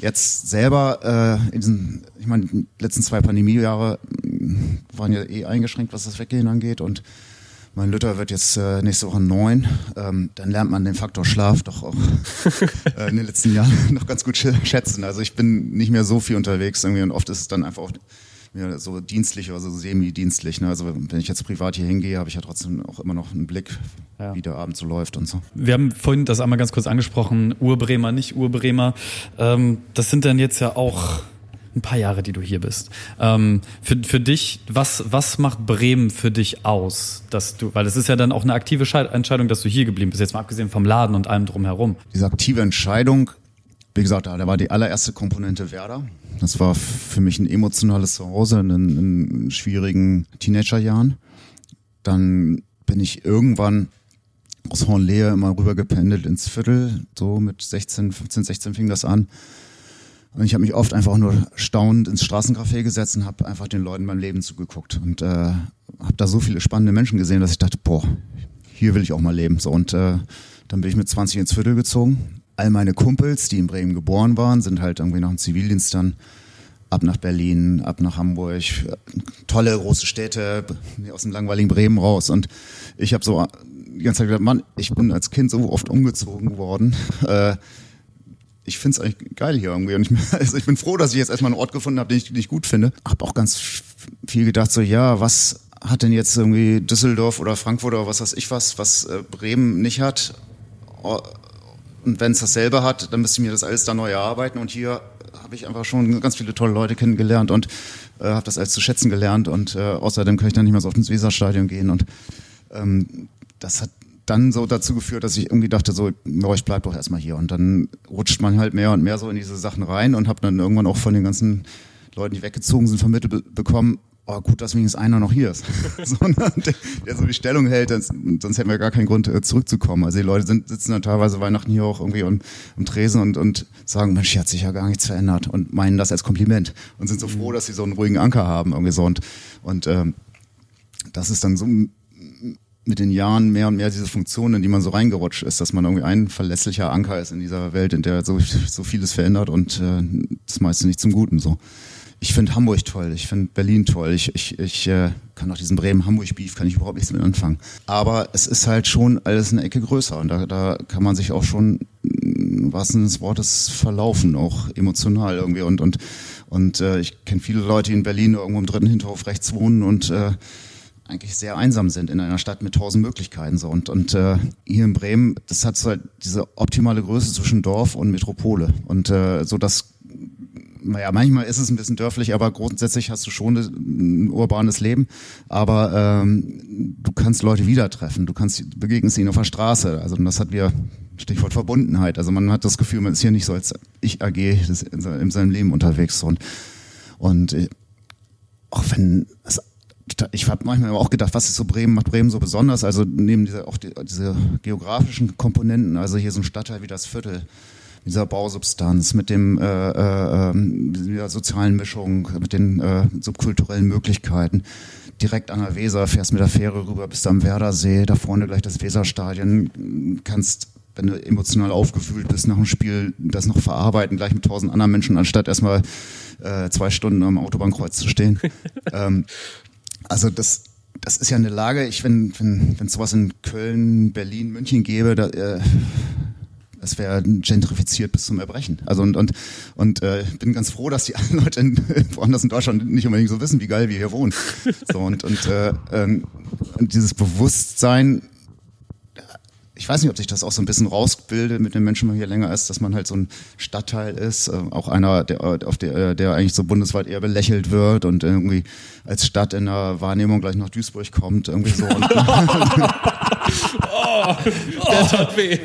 [SPEAKER 1] Jetzt selber, äh, in diesen, ich meine, die letzten zwei Pandemiejahre mh, waren ja eh eingeschränkt, was das Weggehen angeht und mein Lütter wird jetzt äh, nächste Woche neun. Ähm, dann lernt man den Faktor Schlaf doch auch *laughs* äh, in den letzten Jahren *laughs* noch ganz gut sch- schätzen. Also ich bin nicht mehr so viel unterwegs irgendwie und oft ist es dann einfach auch mir so dienstlich oder so semi-dienstlich. Ne? Also wenn ich jetzt privat hier hingehe, habe ich ja trotzdem auch immer noch einen Blick,
[SPEAKER 4] Ja.
[SPEAKER 1] wie der Abend so läuft und so.
[SPEAKER 4] Wir haben vorhin das einmal ganz kurz angesprochen, Urbremer, nicht Urbremer. Ähm, das sind dann jetzt ja auch ein paar Jahre, die du hier bist. Ähm, für, für dich, was, was macht Bremen für dich aus? Dass du, weil es ist ja dann auch eine aktive Schei- Entscheidung, dass du hier geblieben bist, jetzt mal abgesehen vom Laden und allem drumherum.
[SPEAKER 1] diese aktive Entscheidung, wie gesagt, da war die allererste Komponente Werder. Das war für mich ein emotionales Zuhause in, in schwierigen Teenagerjahren. Dann bin ich irgendwann aus Hornlehe immer rüber gependelt ins Viertel. So mit 16, 15, 16 fing das an. Und ich habe mich oft einfach nur staunend ins Straßencafé gesetzt und habe einfach den Leuten beim Leben zugeguckt. Und äh, habe da so viele spannende Menschen gesehen, dass ich dachte, boah, hier will ich auch mal leben. So, und äh, dann bin ich mit 20 ins Viertel gezogen. All meine Kumpels, die in Bremen geboren waren, sind halt irgendwie nach dem Zivildienst dann ab nach Berlin, ab nach Hamburg, tolle große Städte aus dem langweiligen Bremen raus. Und ich habe so die ganze Zeit gedacht, Mann, ich bin als Kind so oft umgezogen worden. Äh, ich finde es eigentlich geil hier irgendwie. Und ich, *laughs* also ich bin froh, dass ich jetzt erstmal einen Ort gefunden habe, den ich, den ich gut finde. Hab auch ganz viel gedacht, so ja, was hat denn jetzt irgendwie Düsseldorf oder Frankfurt oder was weiß ich was, was äh, Bremen nicht hat? Und wenn es dasselbe hat, dann müsste ich mir das alles da neu erarbeiten. Und hier habe ich einfach schon ganz viele tolle Leute kennengelernt und äh, habe das alles zu schätzen gelernt. Und äh, außerdem kann ich dann nicht mehr so auf ins Weserstadion gehen. Und ähm, das hat dann so dazu geführt, dass ich irgendwie dachte, so, ja, ich bleib doch erstmal hier. Und dann rutscht man halt mehr und mehr so in diese Sachen rein und habe dann irgendwann auch von den ganzen Leuten, die weggezogen sind, vermittelt be bekommen, oh gut, dass wenigstens einer noch hier ist. *laughs* *laughs* so, ne, der, der so die Stellung hält, das, sonst hätten wir gar keinen Grund äh, zurückzukommen. Also die Leute sind, sitzen dann teilweise Weihnachten hier auch irgendwie im, im Tresen und, und sagen, Mensch, hier hat sich ja gar nichts verändert und meinen das als Kompliment und sind so froh, dass sie so einen ruhigen Anker haben irgendwie so und, und ähm, das ist dann so mit den Jahren mehr und mehr diese Funktionen, in die man so reingerutscht ist, dass man irgendwie ein verlässlicher Anker ist in dieser Welt, in der so, so vieles verändert und äh, das meiste nicht zum Guten so. Ich finde Hamburg toll, ich finde Berlin toll, ich, ich, ich äh, kann auch diesen Bremen-Hamburg-Beef, kann ich überhaupt nichts mit anfangen. Aber es ist halt schon alles eine Ecke größer und da, da kann man sich auch schon, wahrsten Sinne des Wortes, verlaufen, auch emotional irgendwie. Und, und, und äh, ich kenne viele Leute, die in Berlin irgendwo im dritten Hinterhof rechts wohnen und äh, eigentlich sehr einsam sind in einer Stadt mit tausend Möglichkeiten so und und äh, hier in Bremen das hat so halt diese optimale Größe zwischen Dorf und Metropole und äh, so dass naja, manchmal ist es ein bisschen dörflich, aber grundsätzlich hast du schon ein urbanes Leben. Aber ähm, du kannst Leute wieder treffen, du kannst begegnest ihnen auf der Straße. Also das hat wir Stichwort Verbundenheit. Also man hat das Gefühl, man ist hier nicht so als ich AG in se- in seinem Leben unterwegs und und äh, auch wenn es ich habe manchmal auch gedacht, was ist so Bremen, macht Bremen so besonders? Also neben dieser auch die, diese geografischen Komponenten, also hier so ein Stadtteil wie das Viertel, dieser Bausubstanz, mit dem äh, äh, ähm, dieser sozialen Mischung, mit den äh, subkulturellen Möglichkeiten. Direkt an der Weser, fährst mit der Fähre rüber, bist am Werdersee, da vorne gleich das Weserstadion, kannst wenn du emotional aufgewühlt bist nach dem Spiel, das noch verarbeiten, gleich mit tausend anderen Menschen, anstatt erstmal äh, zwei Stunden am Autobahnkreuz zu stehen. *laughs* ähm, also das, das ist ja eine Lage, ich, wenn wenn wenn es sowas in Köln, Berlin, München gäbe, da, äh, es wäre gentrifiziert bis zum Erbrechen. Also und und und äh, bin ganz froh, dass die *laughs* anderen Leute in, woanders in Deutschland nicht unbedingt so wissen, wie geil wir hier wohnen. So und und, äh, ähm, dieses Bewusstsein ich weiß nicht, ob sich das auch so ein bisschen rausbildet mit den Menschen, wenn man hier länger ist, dass man halt so ein Stadtteil ist, äh, auch einer, der, auf der, äh, der eigentlich so bundesweit eher belächelt wird und irgendwie als Stadt in der Wahrnehmung gleich nach Duisburg kommt, irgendwie so. *laughs* *laughs*
[SPEAKER 3] Oh, der tat weh.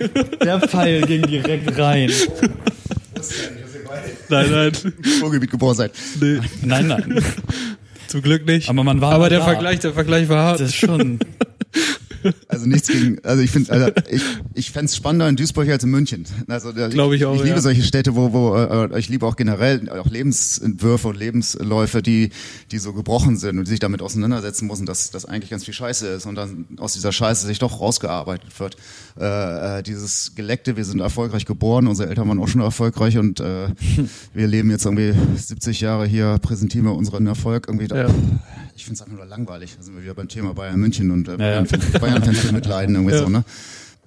[SPEAKER 4] Der Pfeil ging direkt rein.
[SPEAKER 3] Nein, nein.
[SPEAKER 1] Ruhrgebiet geboren seid.
[SPEAKER 3] Nee.
[SPEAKER 4] Nein, nein.
[SPEAKER 3] Zum Glück nicht.
[SPEAKER 4] Aber man war
[SPEAKER 3] Aber der
[SPEAKER 4] da.
[SPEAKER 3] Vergleich, der Vergleich war hart.
[SPEAKER 4] Das ist schon.
[SPEAKER 1] Also nichts gegen, also ich finde, also ich, ich fände es spannender in Duisburg als in München. Also da-
[SPEAKER 3] Glaub ich auch,
[SPEAKER 1] Ich liebe
[SPEAKER 3] ja.
[SPEAKER 1] solche Städte, wo, wo äh, ich liebe auch generell auch Lebensentwürfe und Lebensläufe, die, die so gebrochen sind und die sich damit auseinandersetzen müssen, dass das eigentlich ganz viel Scheiße ist und dann aus dieser Scheiße sich doch rausgearbeitet wird. Äh, äh, dieses Geleckte, wir sind erfolgreich geboren, unsere Eltern waren auch schon erfolgreich und äh, *laughs* wir leben jetzt irgendwie 70 Jahre hier, präsentieren wir unseren Erfolg irgendwie. Da,
[SPEAKER 3] Ja.
[SPEAKER 1] Ich finde es einfach nur langweilig. Da sind wir wieder beim Thema Bayern München und äh,
[SPEAKER 4] Ja, ja.
[SPEAKER 1] Bayern, Bayern-Fans für mitleiden irgendwie *laughs*
[SPEAKER 3] Ja.
[SPEAKER 1] so, ne?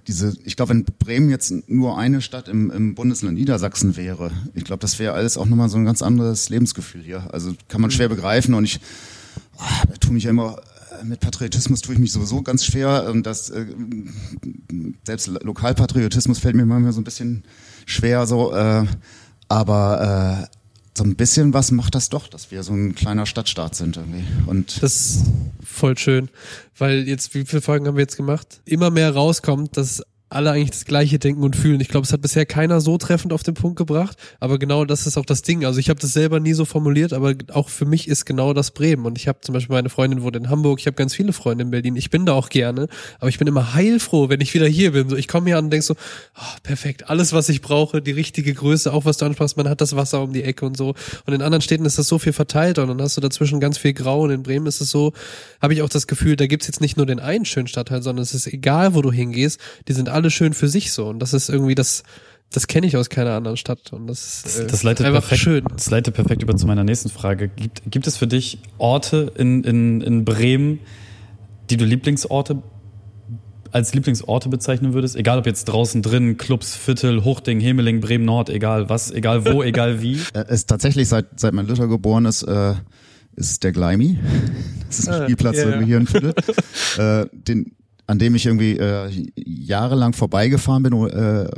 [SPEAKER 1] Diese, ich glaube, wenn Bremen jetzt nur eine Stadt im, im Bundesland Niedersachsen wäre, ich glaube, das wäre alles auch nochmal so ein ganz anderes Lebensgefühl hier. Also kann man schwer begreifen und ich da tue mich ja immer äh, mit Patriotismus tue ich mich sowieso ganz schwer und das äh, selbst Lokalpatriotismus fällt mir manchmal so ein bisschen schwer so, äh, aber äh, so ein bisschen was macht das doch, dass wir so ein kleiner Stadtstaat sind irgendwie und
[SPEAKER 3] Das ist voll schön. Weil jetzt, wie viele Folgen haben wir jetzt gemacht? Immer mehr rauskommt, dass alle eigentlich das Gleiche denken und fühlen. Ich glaube, es hat bisher keiner so treffend auf den Punkt gebracht, aber genau das ist auch das Ding. Also ich habe das selber nie so formuliert, aber auch für mich ist genau das Bremen. Und ich habe zum Beispiel meine Freundin wohnt in Hamburg, ich habe ganz viele Freunde in Berlin. Ich bin da auch gerne, aber ich bin immer heilfroh, wenn ich wieder hier bin. So, ich komme hier an und denk so, ah, perfekt, alles, was ich brauche, die richtige Größe, auch was du ansprachst, man hat das Wasser um die Ecke und so. Und in anderen Städten ist das so viel verteilter und dann hast du dazwischen ganz viel Grau und in Bremen ist es so, habe ich auch das Gefühl, da gibt's jetzt nicht nur den einen schönen Stadtteil, sondern es ist egal, wo du hingehst, die sind alle schön für sich so. Und das ist irgendwie das, das kenne ich aus keiner anderen Stadt. Und das, ist, äh,
[SPEAKER 4] Das leitet,
[SPEAKER 3] einfach
[SPEAKER 4] perfekt,
[SPEAKER 3] schön.
[SPEAKER 4] das leitet perfekt über zu meiner nächsten Frage. Gibt, gibt es für dich Orte in, in, in Bremen, die du Lieblingsorte als Lieblingsorte bezeichnen würdest? Egal ob jetzt draußen drin, Clubs, Viertel, Hochding, Hemeling, Bremen Nord, egal was, egal wo, *laughs* egal wie.
[SPEAKER 1] äh, ist tatsächlich seit seit mein Luther geboren ist, äh, ist der Gleimi. *laughs* Das ist ein
[SPEAKER 3] Ah,
[SPEAKER 1] Spielplatz
[SPEAKER 3] ja.
[SPEAKER 1] hier in Viertel, *laughs* äh, den, an dem ich irgendwie äh, jahrelang vorbeigefahren bin. Äh,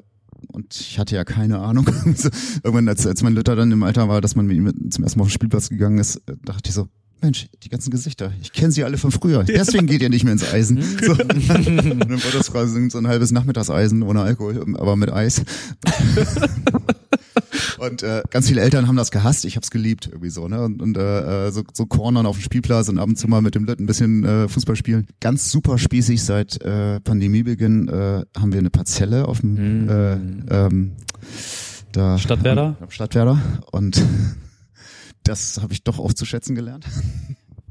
[SPEAKER 1] und ich hatte ja keine Ahnung. *laughs* Irgendwann, als, als mein Luther dann im Alter war, dass man mit ihm zum ersten Mal auf den Spielplatz gegangen ist, äh, dachte ich so, Mensch, die ganzen Gesichter, ich kenne sie alle von früher. Deswegen geht ihr nicht mehr ins Eisen. So. Und *laughs* dann war das quasi so ein halbes Nachmittagseisen ohne Alkohol, aber mit Eis. *laughs* Und äh, ganz viele Eltern haben das gehasst, ich habe es geliebt irgendwie so, ne? Und, und äh, so, so Cornern auf dem Spielplatz und ab und zu mal mit dem Lütten ein bisschen äh, Fußball spielen. Ganz super spießig seit äh, Pandemiebeginn äh, haben wir eine Parzelle auf dem äh, ähm, da
[SPEAKER 4] Stadtwerder?
[SPEAKER 1] am Stadtwerder und *laughs* das habe ich doch aufzuschätzen gelernt.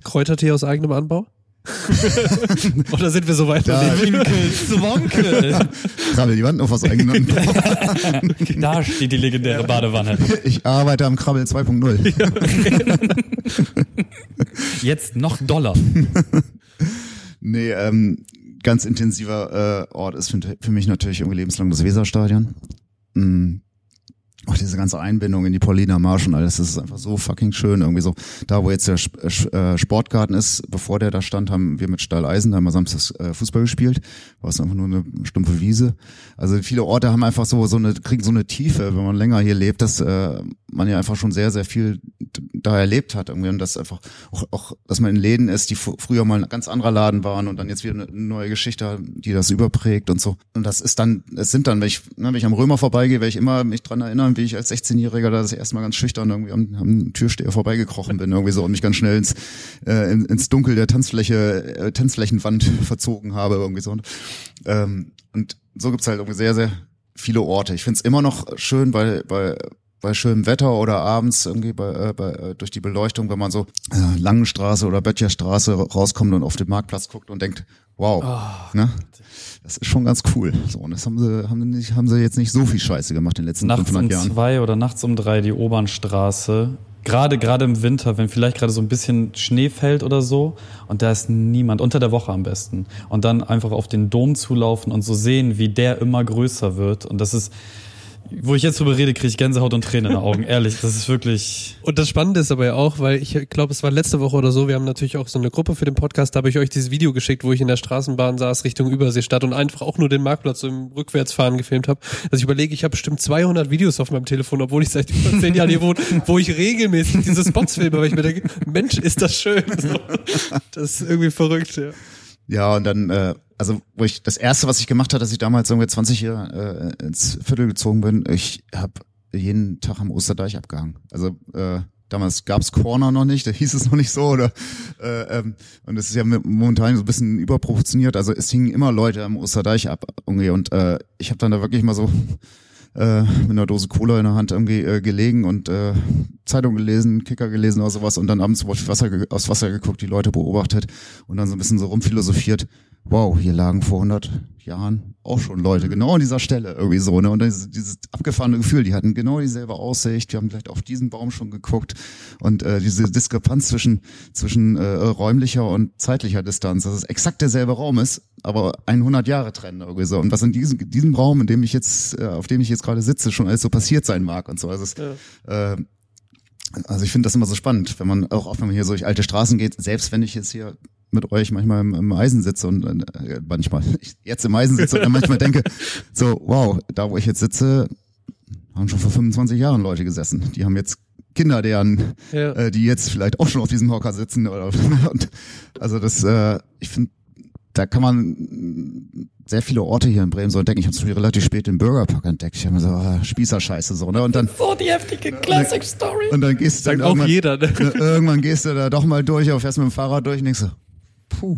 [SPEAKER 3] Kräutertee aus eigenem Anbau? *laughs* Oder sind wir so weit?
[SPEAKER 1] Da-? *laughs*
[SPEAKER 4] Zwonkel.
[SPEAKER 1] Krabbel die Wand auf was eigenen. *laughs*
[SPEAKER 4] Da steht die legendäre Badewanne.
[SPEAKER 1] Ich arbeite am Krabbel 2.0.
[SPEAKER 4] Jetzt noch Dollar.
[SPEAKER 1] Nee, ähm, ganz intensiver äh, Ort ist für, für mich natürlich irgendwie lebenslang das Weserstadion. Mm. Auch diese ganze Einbindung in die Pauliner Marsch und alles, das ist einfach so fucking schön. Irgendwie so, da wo jetzt der Sp- äh, Sportgarten ist, bevor der da stand, haben wir mit Stahleisen, da wir samstags äh, Fußball gespielt. War es einfach nur eine stumpfe Wiese. Also viele Orte haben einfach so, so eine, kriegen so eine Tiefe, wenn man länger hier lebt, dass äh, man ja einfach schon sehr, sehr viel da erlebt hat irgendwie und das einfach auch, auch dass man in Läden ist, die fr- früher mal ein ganz anderer Laden waren und dann jetzt wieder eine neue Geschichte, die das überprägt und so. Und das ist dann, es sind dann, wenn ich, ne, wenn ich am Römer vorbeigehe, werde ich immer mich dran erinnern, wie ich als 16-Jähriger da das erste Mal ganz schüchtern irgendwie am, am Türsteher vorbeigekrochen bin, irgendwie so und mich ganz schnell ins, äh, in, ins Dunkel der Tanzfläche, äh, Tanzflächenwand *laughs* verzogen habe, irgendwie so. Und, ähm, und so gibt's halt irgendwie sehr, sehr viele Orte. Ich find's immer noch schön, weil, weil bei schönem Wetter oder abends irgendwie bei, äh, bei, äh, durch die Beleuchtung, wenn man so äh, Langenstraße oder Böttcherstraße rauskommt und auf den Marktplatz guckt und denkt, wow, ne? Das ist schon ganz cool. So, und das haben sie, haben sie nicht, haben sie jetzt nicht so viel Scheiße gemacht in den letzten
[SPEAKER 4] Nachts um
[SPEAKER 1] 500 Jahren.
[SPEAKER 4] zwei oder nachts um drei die Obernstraße Gerade, gerade im Winter, wenn vielleicht gerade so ein bisschen Schnee fällt oder so und da ist niemand, unter der Woche am besten. Und dann einfach auf den Dom zulaufen und so sehen, wie der immer größer wird. Und das ist, wo ich jetzt drüber rede, kriege ich Gänsehaut und Tränen in den Augen. Ehrlich, das ist wirklich.
[SPEAKER 3] Und das Spannende ist aber ja auch, weil ich glaube, es war letzte Woche oder so, wir haben natürlich auch so eine Gruppe für den Podcast, da habe ich euch dieses Video geschickt, wo ich in der Straßenbahn saß Richtung Überseestadt und einfach auch nur den Marktplatz so im Rückwärtsfahren gefilmt habe. Also ich überlege, ich habe bestimmt 200 Videos auf meinem Telefon, obwohl ich seit über zehn Jahren hier wohne, wo ich regelmäßig diese Spots filme, weil ich mir denke, Mensch, ist das schön. So. Das ist irgendwie verrückt, ja.
[SPEAKER 1] Ja, und dann, äh, also wo ich das erste, was ich gemacht habe, dass ich damals irgendwie 20 Jahre äh, ins Viertel gezogen bin, ich habe jeden Tag am Osterdeich abgehangen. Also äh, damals gab's Corner noch nicht, da hieß es noch nicht so oder äh, ähm, und es ist ja momentan so ein bisschen überproportioniert. Also es hingen immer Leute am Osterdeich ab irgendwie und äh, ich habe dann da wirklich mal so äh, mit einer Dose Cola in der Hand irgendwie äh, gelegen und äh, Zeitung gelesen, Kicker gelesen oder sowas und dann abends aufs Wasser, aufs Wasser geguckt, die Leute beobachtet und dann so ein bisschen so rumphilosophiert. Wow, hier lagen vor 100 Jahren auch schon Leute, genau an dieser Stelle irgendwie so, ne? Und dieses, dieses abgefahrene Gefühl, die hatten genau dieselbe Aussicht, wir haben vielleicht auf diesen Baum schon geguckt und äh, diese Diskrepanz zwischen zwischen äh, räumlicher und zeitlicher Distanz, dass es exakt derselbe Raum ist, aber 100 Jahre trennen irgendwie so. Und was in diesem diesem Raum, in dem ich jetzt, äh, auf dem ich jetzt gerade sitze, schon alles so passiert sein mag und so. Also es, ja. äh, also ich finde das immer so spannend, wenn man auch, auch wenn man hier so durch alte Straßen geht, selbst wenn ich jetzt hier mit euch manchmal im, im Eisen sitze und äh, manchmal *laughs* ich jetzt im Eisen sitze und dann manchmal denke, *laughs* so wow, da wo ich jetzt sitze, haben schon vor 25 Jahren Leute gesessen. Die haben jetzt Kinder, deren, ja. äh, die jetzt vielleicht auch schon auf diesem Hocker sitzen oder *laughs* und, also das, äh, ich finde da kann man sehr viele Orte hier in Bremen so entdecken. Ich habe zum Beispiel relativ spät den Bürgerpark entdeckt. Ich habe mir so ah, Spießerscheiße so, ne? Und dann
[SPEAKER 3] so die heftige Classic Story.
[SPEAKER 1] Und dann gehst du dann
[SPEAKER 3] auch jeder, ne?
[SPEAKER 1] irgendwann gehst du da doch mal durch, aber fährst mit dem Fahrrad durch und denkst so, puh,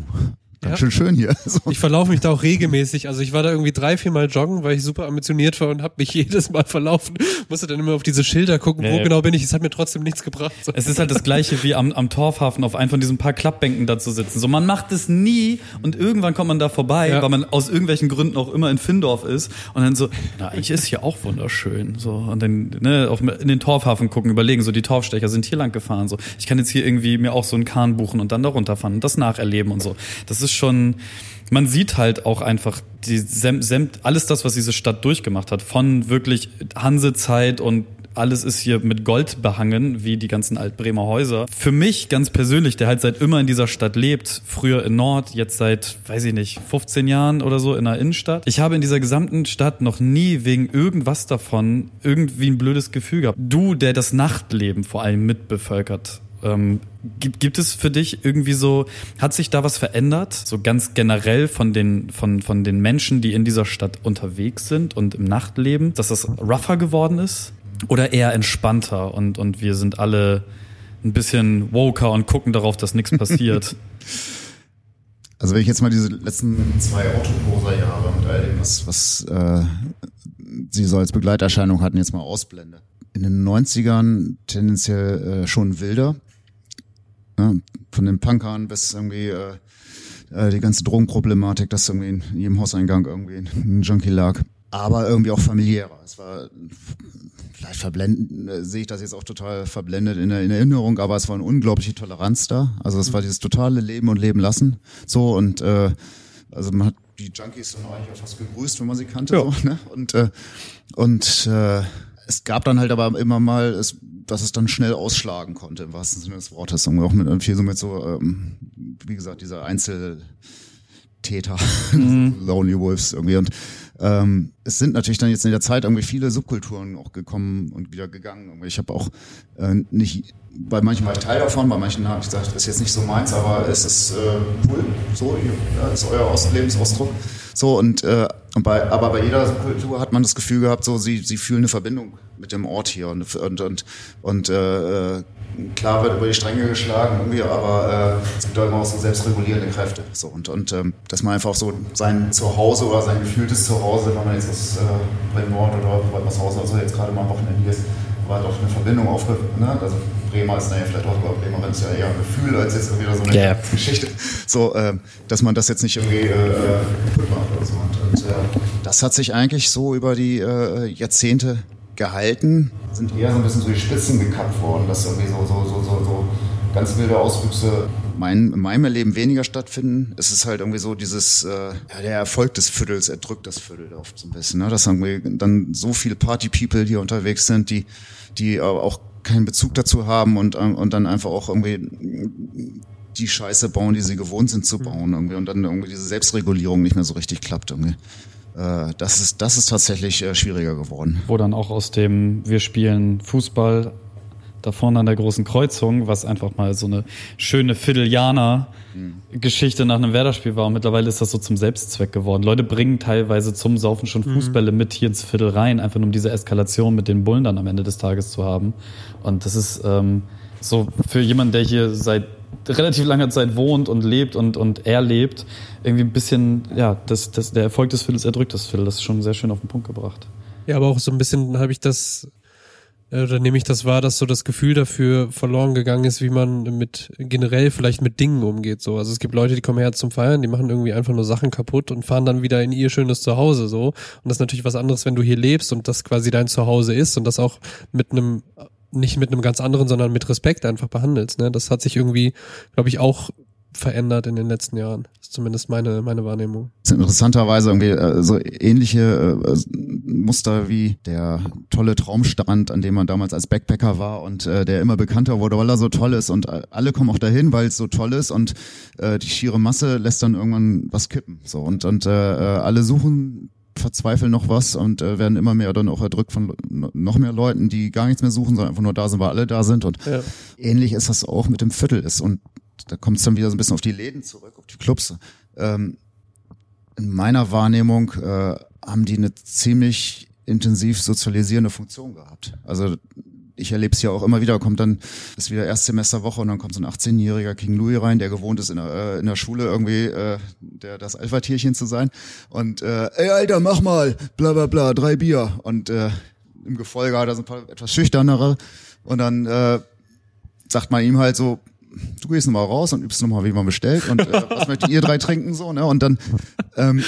[SPEAKER 1] Ganz ja. schön schön hier. *laughs*
[SPEAKER 3] So. Ich verlaufe mich da auch regelmäßig. Also ich war da irgendwie drei, vier Mal joggen, weil ich super ambitioniert war und habe mich *laughs* jedes Mal verlaufen. Musste dann immer auf diese Schilder gucken, wo genau bin ich. Es hat mir trotzdem nichts gebracht.
[SPEAKER 4] So. Es ist halt das gleiche wie am, am Torfhafen auf einem von diesen paar Klappbänken da zu sitzen. So, man macht es nie und irgendwann kommt man da vorbei, ja. weil man aus irgendwelchen Gründen auch immer in Findorf ist und dann so, na, eigentlich ist hier auch wunderschön. So, und dann ne, auf, in den Torfhafen gucken, überlegen, so die Torfstecher sind hier lang gefahren. So, ich kann jetzt hier irgendwie mir auch so einen Kahn buchen und dann da runterfahren und das nacherleben und so. Das ist schon, man sieht halt auch einfach die Semt, alles das, was diese Stadt durchgemacht hat, von wirklich Hansezeit und alles ist hier mit Gold behangen, wie die ganzen Altbremer Häuser. Für mich ganz persönlich, der halt seit immer in dieser Stadt lebt, früher in Nord, jetzt seit, weiß ich nicht, 15 Jahren oder so in der Innenstadt. Ich habe in dieser gesamten Stadt noch nie wegen irgendwas davon irgendwie ein blödes Gefühl gehabt. Du, der das Nachtleben vor allem mitbevölkert ähm, gibt, gibt es für dich irgendwie so, hat sich da was verändert? So ganz generell von den, von, von den Menschen, die in dieser Stadt unterwegs sind und im Nachtleben, dass das rougher geworden ist? Oder eher entspannter und, und wir sind alle ein bisschen woker und gucken darauf, dass nichts passiert? *laughs*
[SPEAKER 1] Also wenn ich jetzt mal diese letzten zwei Autoposer-Jahre mit all dem, was, was äh, sie so als Begleiterscheinung hatten, jetzt mal ausblende. In den 90ern tendenziell äh, schon wilder. Ne? Von den Punkern bis irgendwie äh, äh, die ganze Drogenproblematik, dass irgendwie in jedem Hauseingang irgendwie ein Junkie lag. Aber irgendwie auch familiärer. Es war vielleicht verblenden, äh, sehe ich das jetzt auch total verblendet in der, in Erinnerung, aber es war eine unglaubliche Toleranz da. Also es war dieses totale Leben und Leben lassen. So und äh, also man hat die Junkies dann eigentlich auch fast gegrüßt, wenn man sie kannte. Ja. So, ne? Und äh, und äh, es gab dann halt aber immer mal, es, dass es dann schnell ausschlagen konnte, im wahrsten Sinne des Wortes. Und auch mit viel so mit so, ähm, wie gesagt, dieser Einzeltäter, mhm. *laughs* Lonely Wolves irgendwie. Und ähm, es sind natürlich dann jetzt in der Zeit irgendwie viele Subkulturen auch gekommen und wieder gegangen. Ich habe auch äh, nicht, bei manchen war ich Teil davon, bei manchen habe ich gesagt, das ist jetzt nicht so meins, aber es ist äh, cool, so, ja, ist euer Aus Lebensausdruck. So und, äh, und bei, aber bei jeder Subkultur hat man das Gefühl gehabt, so sie, sie fühlen eine Verbindung mit dem Ort hier und und und, und äh, klar wird über die Stränge geschlagen, irgendwie, aber äh, es gibt auch immer auch so selbstregulierende Kräfte. So, und, und ähm, dass man einfach so sein Zuhause oder sein gefühltes Zuhause, wenn man jetzt aus äh, Bremen Nord oder Waltershausen oder so jetzt gerade mal am Wochenende hier ist, war doch eine Verbindung aufge... Ne? Also Bremer ist naja vielleicht auch, aber Bremerin ist ja eher ein Gefühl als jetzt wieder so eine yeah. Geschichte. So, äh, dass man das jetzt nicht irgendwie äh, kaputt macht oder so. Und, und äh, das hat sich eigentlich so über die äh, Jahrzehnte gehalten, sind eher so ein bisschen so die Spitzen gekappt worden, dass irgendwie so, so, so, so, so ganz wilde Auswüchse mein, in meinem Erleben weniger stattfinden. Es ist halt irgendwie so dieses, äh, ja, der Erfolg des Viertels erdrückt das Viertel oft so ein bisschen, ne? dass irgendwie dann so viele Party-People hier unterwegs sind, die, die auch keinen Bezug dazu haben und, und dann einfach auch irgendwie die Scheiße bauen, die sie gewohnt sind zu bauen irgendwie und dann irgendwie diese Selbstregulierung nicht mehr so richtig klappt irgendwie. Äh, das ist, das ist tatsächlich äh, schwieriger geworden.
[SPEAKER 4] Wo dann auch aus dem, wir spielen Fußball da vorne an der großen Kreuzung, was einfach mal so eine schöne Vierteljaner Geschichte nach einem Werder-Spiel war und mittlerweile ist das so zum Selbstzweck geworden. Leute bringen teilweise zum Saufen schon mhm. Fußbälle mhm. mit hier ins Viertel rein, einfach nur um diese Eskalation mit den Bullen dann am Ende des Tages zu haben. Und das ist ähm, so für jemanden, der hier seit relativ langer Zeit wohnt und lebt und, und erlebt, irgendwie ein bisschen, ja, das, das, der Erfolg des Viertels erdrückt das Viertel. Das ist schon sehr schön auf den Punkt gebracht.
[SPEAKER 3] Ja, aber auch so ein bisschen habe ich das, oder nehme ich das wahr, dass so das Gefühl dafür verloren gegangen ist, wie man mit generell vielleicht mit Dingen umgeht. So, also es gibt Leute, die kommen her zum Feiern, die machen irgendwie einfach nur Sachen kaputt und fahren dann wieder in ihr schönes Zuhause. So und das ist natürlich was anderes, wenn du hier lebst und das quasi dein Zuhause ist und das auch mit einem nicht mit einem ganz anderen, sondern mit Respekt einfach behandelst. Ne? Das hat sich irgendwie, glaube ich, auch verändert in den letzten Jahren. Das ist zumindest meine, meine Wahrnehmung.
[SPEAKER 1] Das sind interessanterweise irgendwie äh, so ähnliche äh, Muster wie der tolle Traumstrand, an dem man damals als Backpacker war und äh, der immer bekannter wurde, weil er so toll ist und alle kommen auch dahin, weil es so toll ist und äh, die schiere Masse lässt dann irgendwann was kippen. So und, und äh, alle suchen verzweifeln noch was und äh, werden immer mehr dann auch erdrückt von noch mehr Leuten, die gar nichts mehr suchen, sondern einfach nur da sind, weil alle da sind. Und ja. ähnlich ist das auch mit dem Viertel ist. Und da kommt es dann wieder so ein bisschen auf die Läden zurück, auf die Clubs. Ähm, in meiner Wahrnehmung äh, haben die eine ziemlich intensiv sozialisierende Funktion gehabt. Also ich erlebe es ja auch immer wieder, kommt dann, ist wieder Erstsemesterwoche und dann kommt so ein 18-jähriger King Louis rein, der gewohnt ist in der, äh, in der Schule irgendwie äh, der, das Alpha-Tierchen zu sein. Und äh, ey Alter, mach mal, bla bla bla, drei Bier. Und äh, im Gefolge hat er so ein paar etwas schüchternere. Und dann äh, sagt man ihm halt so, du gehst nochmal raus und übst nochmal, wie man bestellt. Und äh, was möchtet ihr drei trinken so, ne? Und dann ähm,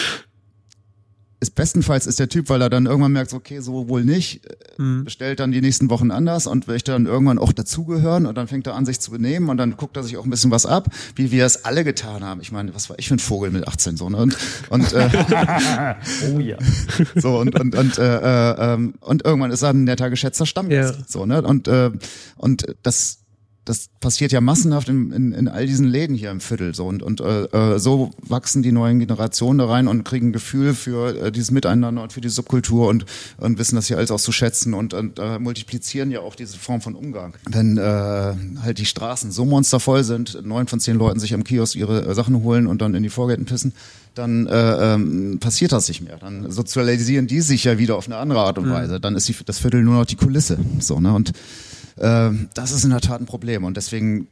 [SPEAKER 1] ist bestenfalls ist der Typ, weil er dann irgendwann merkt, okay, so wohl nicht, mhm. bestellt dann die nächsten Wochen anders und möchte dann irgendwann auch dazugehören und dann fängt er an, sich zu benehmen und dann guckt er sich auch ein bisschen was ab, wie wir es alle getan haben. Ich meine, was war ich für ein Vogel mit 18 so, ne? Und, und äh, *laughs* oh ja. *laughs* So und und und äh, äh, ähm, und irgendwann ist er ein netter geschätzter Stammgast, ja. so, ne? Und äh, und das das passiert ja massenhaft in, in, in all diesen Läden hier im Viertel so und und äh, äh, so wachsen die neuen Generationen da rein und kriegen ein Gefühl für äh, dieses Miteinander und für die Subkultur und und wissen das hier alles auch zu schätzen und, und äh, multiplizieren ja auch diese Form von Umgang. Wenn äh, halt die Straßen so monstervoll sind, neun von zehn Leuten sich am Kiosk ihre äh, Sachen holen und dann in die Vorgärten pissen, dann äh, ähm, passiert das nicht mehr. Dann sozialisieren die sich ja wieder auf eine andere Art und mhm. Weise. Dann ist die, das Viertel nur noch die Kulisse. So ne und das ist in der Tat ein Problem und deswegen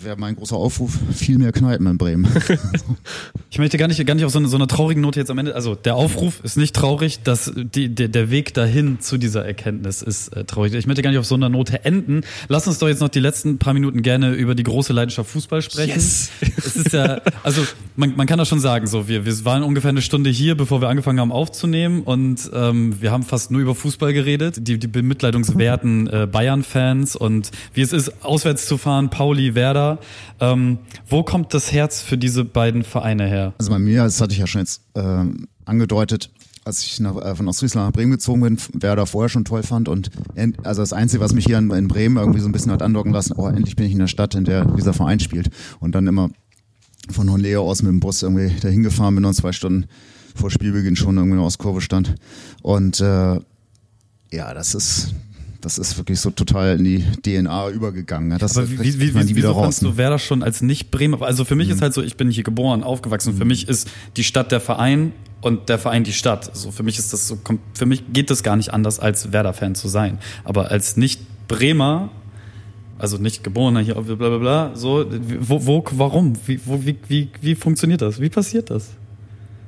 [SPEAKER 1] wäre mein großer Aufruf viel mehr Kneipen in Bremen. *laughs*
[SPEAKER 4] ich möchte gar nicht, gar nicht auf so eine, so eine traurige Note jetzt am Ende. Also der Aufruf ist nicht traurig, dass die, der, der Weg dahin zu dieser Erkenntnis ist äh, traurig. Ich möchte gar nicht auf so einer Note enden. Lass uns doch jetzt noch die letzten paar Minuten gerne über die große Leidenschaft Fußball sprechen. Yes. es ist ja, also man, man kann das schon sagen, so wir, wir waren ungefähr eine Stunde hier, bevor wir angefangen haben aufzunehmen und ähm, wir haben fast nur über Fußball geredet. Die, die bemitleidungswerten äh, Bayern-Fans und wie es ist, auswärts zu fahren, Pauli, Werder. Ähm, wo kommt das Herz für diese beiden Vereine her?
[SPEAKER 1] Also bei mir, das hatte ich ja schon jetzt äh, angedeutet, als ich nach, äh, von Ostfriesland nach Bremen gezogen bin, Werder vorher schon toll fand und also das Einzige, was mich hier in, in, Bremen irgendwie so ein bisschen hat andocken lassen, oh, endlich bin ich in der Stadt, in der dieser Verein spielt und dann immer von Honleo aus mit dem Bus irgendwie dahin gefahren bin und zwei Stunden vor Spielbeginn schon irgendwie in der Ostkurve stand und äh, ja, das ist das ist wirklich so total in die DNA übergegangen. Das
[SPEAKER 4] Aber wie, wie, wie, wie wieso raus, du Werder schon als Nicht-Bremer? Also für mich mhm. ist halt so, ich bin hier geboren, aufgewachsen. Mhm. Für mich ist die Stadt der Verein und der Verein die Stadt. So für mich ist das so, für mich geht das gar nicht anders, als Werder-Fan zu sein. Aber als Nicht-Bremer also nicht geborener hier, bla bla bla, so, wo, wo warum? Wie, wo, wie, wie, wie funktioniert das? Wie passiert das?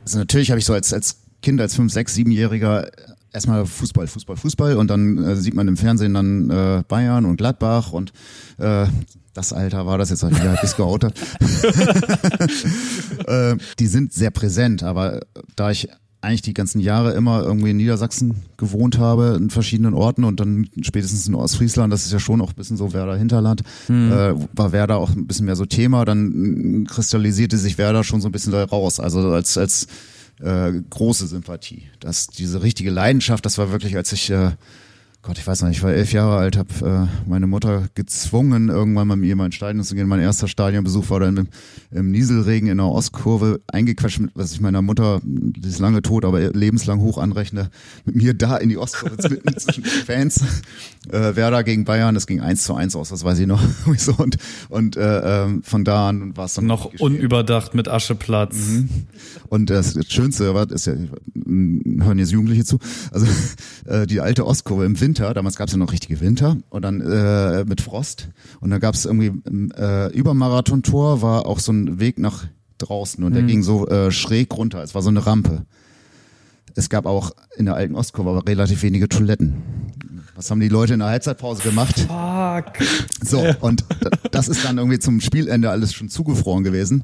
[SPEAKER 1] Also natürlich habe ich so als, als Kind, als fünf, sechs, siebenjähriger erstmal Fußball, Fußball, Fußball und dann äh, sieht man im Fernsehen dann äh, Bayern und Gladbach und äh, das Alter war das jetzt auch wieder bis geoutet. *laughs* äh, die sind sehr präsent, aber da ich eigentlich die ganzen Jahre immer irgendwie in Niedersachsen gewohnt habe, in verschiedenen Orten und dann spätestens in Ostfriesland, das ist ja schon auch ein bisschen so Werder Hinterland,
[SPEAKER 4] Hm.
[SPEAKER 1] äh, war Werder auch ein bisschen mehr so Thema. Dann äh, kristallisierte sich Werder schon so ein bisschen da raus, also als, als äh, große Sympathie. Das, diese richtige Leidenschaft, das war wirklich, als ich äh, Gott, ich weiß nicht, ich war elf Jahre alt, habe äh, meine Mutter gezwungen, irgendwann mal mit mir mal ins Stadion zu gehen. Mein erster Stadionbesuch war dann im, im Nieselregen in der Ostkurve eingequetscht, mit, was ich meiner Mutter, die ist lange tot, aber lebenslang hoch anrechne, mit mir da in die Ostkurve mitten zwischen den Fans. Äh, Werder gegen Bayern, das ging eins zu eins aus, das weiß ich noch. *laughs* und und äh, ähm, von da an war es dann
[SPEAKER 4] Noch unüberdacht mit Ascheplatz.
[SPEAKER 1] Und das, das Schönste war, ist ja, hören jetzt Jugendliche zu, also äh, die alte Ostkurve im Winter, damals gab es ja noch richtige Winter und dann äh, mit Frost und da gab es irgendwie äh, über Marathontor war auch so ein Weg nach draußen und der ging so äh, schräg runter, es war so eine Rampe. Es gab auch in der alten Ostkurve aber relativ wenige Toiletten. Was haben die Leute in der Halbzeitpause gemacht?
[SPEAKER 4] Fuck.
[SPEAKER 1] So, und d- das ist dann irgendwie zum Spielende alles schon zugefroren gewesen.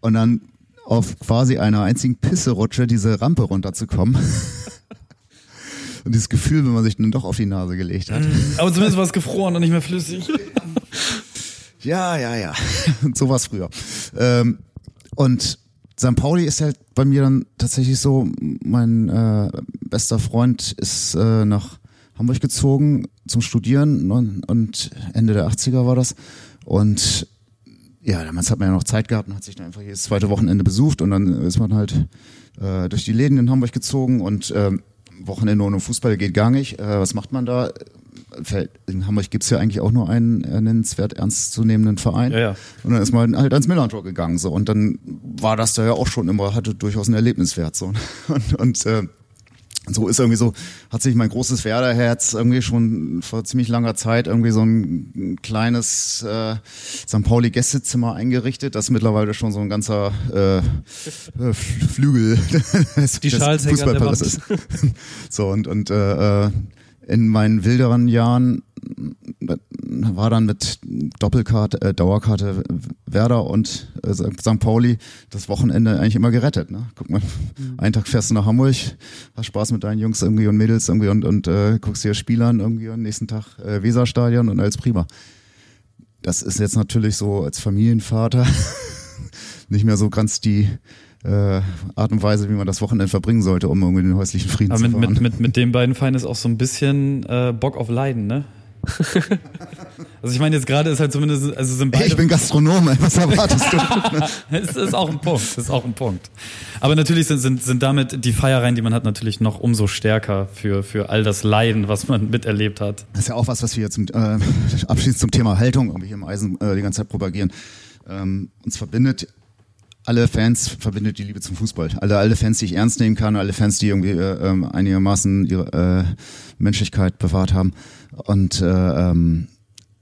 [SPEAKER 1] Und dann auf quasi einer einzigen Pisserutsche diese Rampe runterzukommen. *laughs* Und dieses Gefühl, wenn man sich dann doch auf die Nase gelegt hat.
[SPEAKER 4] Aber zumindest war es gefroren und nicht mehr flüssig. *laughs*
[SPEAKER 1] Ja, ja, ja. Und *laughs* so war's früher. Ähm, und St. Pauli ist halt bei mir dann tatsächlich so, mein äh, bester Freund ist äh, nach Hamburg gezogen zum Studieren und, und Ende der 80er war das. Und ja, damals hat man ja noch Zeit gehabt und hat sich dann einfach jedes zweite Wochenende besucht und dann ist man halt äh, durch die Läden in Hamburg gezogen und ähm, Wochenende ohne Fußball geht gar nicht. Äh, was macht man da? Fällt- In Hamburg gibt's ja eigentlich auch nur einen äh, nennenswert ernstzunehmenden Verein.
[SPEAKER 4] Ja, ja.
[SPEAKER 1] Und dann ist man halt ans Millantor gegangen. So. Und dann war das da ja auch schon immer, hatte durchaus einen Erlebniswert. So. *laughs* Und, und äh, so ist irgendwie so, hat sich mein großes Werderherz irgendwie schon vor ziemlich langer Zeit irgendwie so ein kleines äh, St. Pauli Gästezimmer eingerichtet, das mittlerweile schon so ein ganzer äh, äh, Flügel *laughs* des,
[SPEAKER 3] Die
[SPEAKER 1] des Fußballpalastes ist. *laughs* So und und äh, äh, in meinen wilderen Jahren war dann mit Doppelkarte, äh, Dauerkarte Werder und äh, St. Pauli das Wochenende eigentlich immer gerettet. Ne? Guck mal, einen Tag fährst du nach Hamburg, hast Spaß mit deinen Jungs irgendwie und Mädels irgendwie und, und äh, guckst dir Spiele an irgendwie und nächsten Tag äh, Weserstadion und alles prima. Das ist jetzt natürlich so als Familienvater *laughs* nicht mehr so ganz die äh, Art und Weise, wie man das Wochenende verbringen sollte, um irgendwie den häuslichen Frieden
[SPEAKER 4] Aber
[SPEAKER 1] zu
[SPEAKER 4] mit, mit, mit, mit den beiden Vereinen ist auch so ein bisschen äh, Bock auf Leiden, ne? *laughs* also ich meine jetzt gerade ist halt zumindest, also sind beide.
[SPEAKER 1] Hey, ich bin Gastronom, ey, was erwartest du? *laughs*
[SPEAKER 4] das ist auch ein Punkt, das ist auch ein Punkt. Aber natürlich sind, sind, sind damit die Feierreihen, die man hat, natürlich noch umso stärker für, für all das Leiden, was man miterlebt hat.
[SPEAKER 1] Das ist ja auch was, was wir zum äh, abschließend zum Thema Haltung irgendwie hier im Eisen äh, die ganze Zeit propagieren. Ähm, uns verbindet alle Fans verbindet die Liebe zum Fußball. Alle, alle Fans, die ich ernst nehmen kann, alle Fans, die irgendwie äh, ähm, einigermaßen ihre äh, Menschlichkeit bewahrt haben. Und äh, ähm,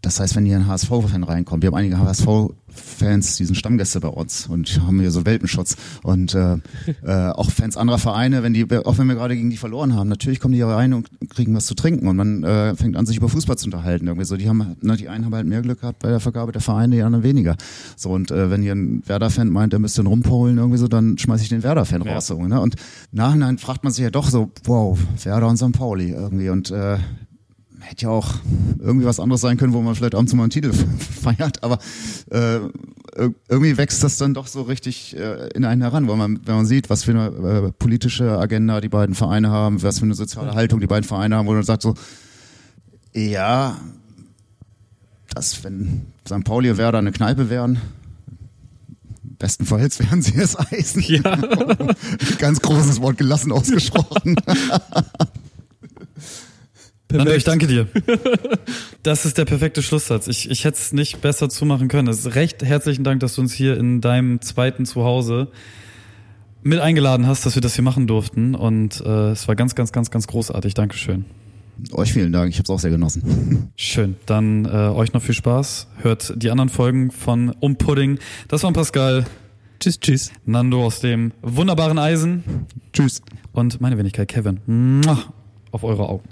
[SPEAKER 1] das heißt, wenn hier ein HSV-Fan reinkommt, wir haben einige HSV-Fans, die sind Stammgäste bei uns und haben hier so Welpenschutz. Und äh, *laughs* äh, auch Fans anderer Vereine, wenn die, auch wenn wir gerade gegen die verloren haben, natürlich kommen die hier rein und kriegen was zu trinken und man äh, fängt an, sich über Fußball zu unterhalten. Irgendwie so, die haben, ne, die einen haben halt mehr Glück gehabt bei der Vergabe der Vereine, die anderen weniger. So und äh, wenn hier ein Werder-Fan meint, der müsste den rumpolen irgendwie so, dann schmeiß ich den Werder-Fan
[SPEAKER 4] Ja.
[SPEAKER 1] raus. So, ne? Und nachhinein fragt man sich ja doch so, wow, Werder und St. Pauli irgendwie und äh, hätte ja auch irgendwie was anderes sein können, wo man vielleicht abends mal einen Titel *laughs* feiert, aber äh, ir- irgendwie wächst das dann doch so richtig äh, in einen heran, weil man, wenn man sieht, was für eine äh, politische Agenda die beiden Vereine haben, was für eine soziale Haltung die beiden Vereine haben, wo man sagt so, ja, dass wenn St. Pauli und Werder eine Kneipe wären, bestenfalls *laughs* wären sie es Eisen.
[SPEAKER 3] Ja. *laughs*
[SPEAKER 1] Ganz großes Wort gelassen ausgesprochen.
[SPEAKER 4] Nando, ich danke dir. *laughs* Das ist der perfekte Schlusssatz. Ich, ich hätte es nicht besser zumachen können. Es ist recht herzlichen Dank, dass du uns hier in deinem zweiten Zuhause mit eingeladen hast, dass wir das hier machen durften. Und äh, es war ganz, ganz, ganz, ganz großartig. Dankeschön.
[SPEAKER 1] Euch vielen Dank, ich habe es auch sehr genossen. *laughs*
[SPEAKER 4] Schön. Dann äh, euch noch viel Spaß. Hört die anderen Folgen von Um Pudding. Das war Pascal,
[SPEAKER 3] Tschüss, tschüss.
[SPEAKER 4] Nando aus dem wunderbaren Eisen
[SPEAKER 1] Tschüss.
[SPEAKER 4] und meine Wenigkeit Kevin. Mua. Auf eure Augen.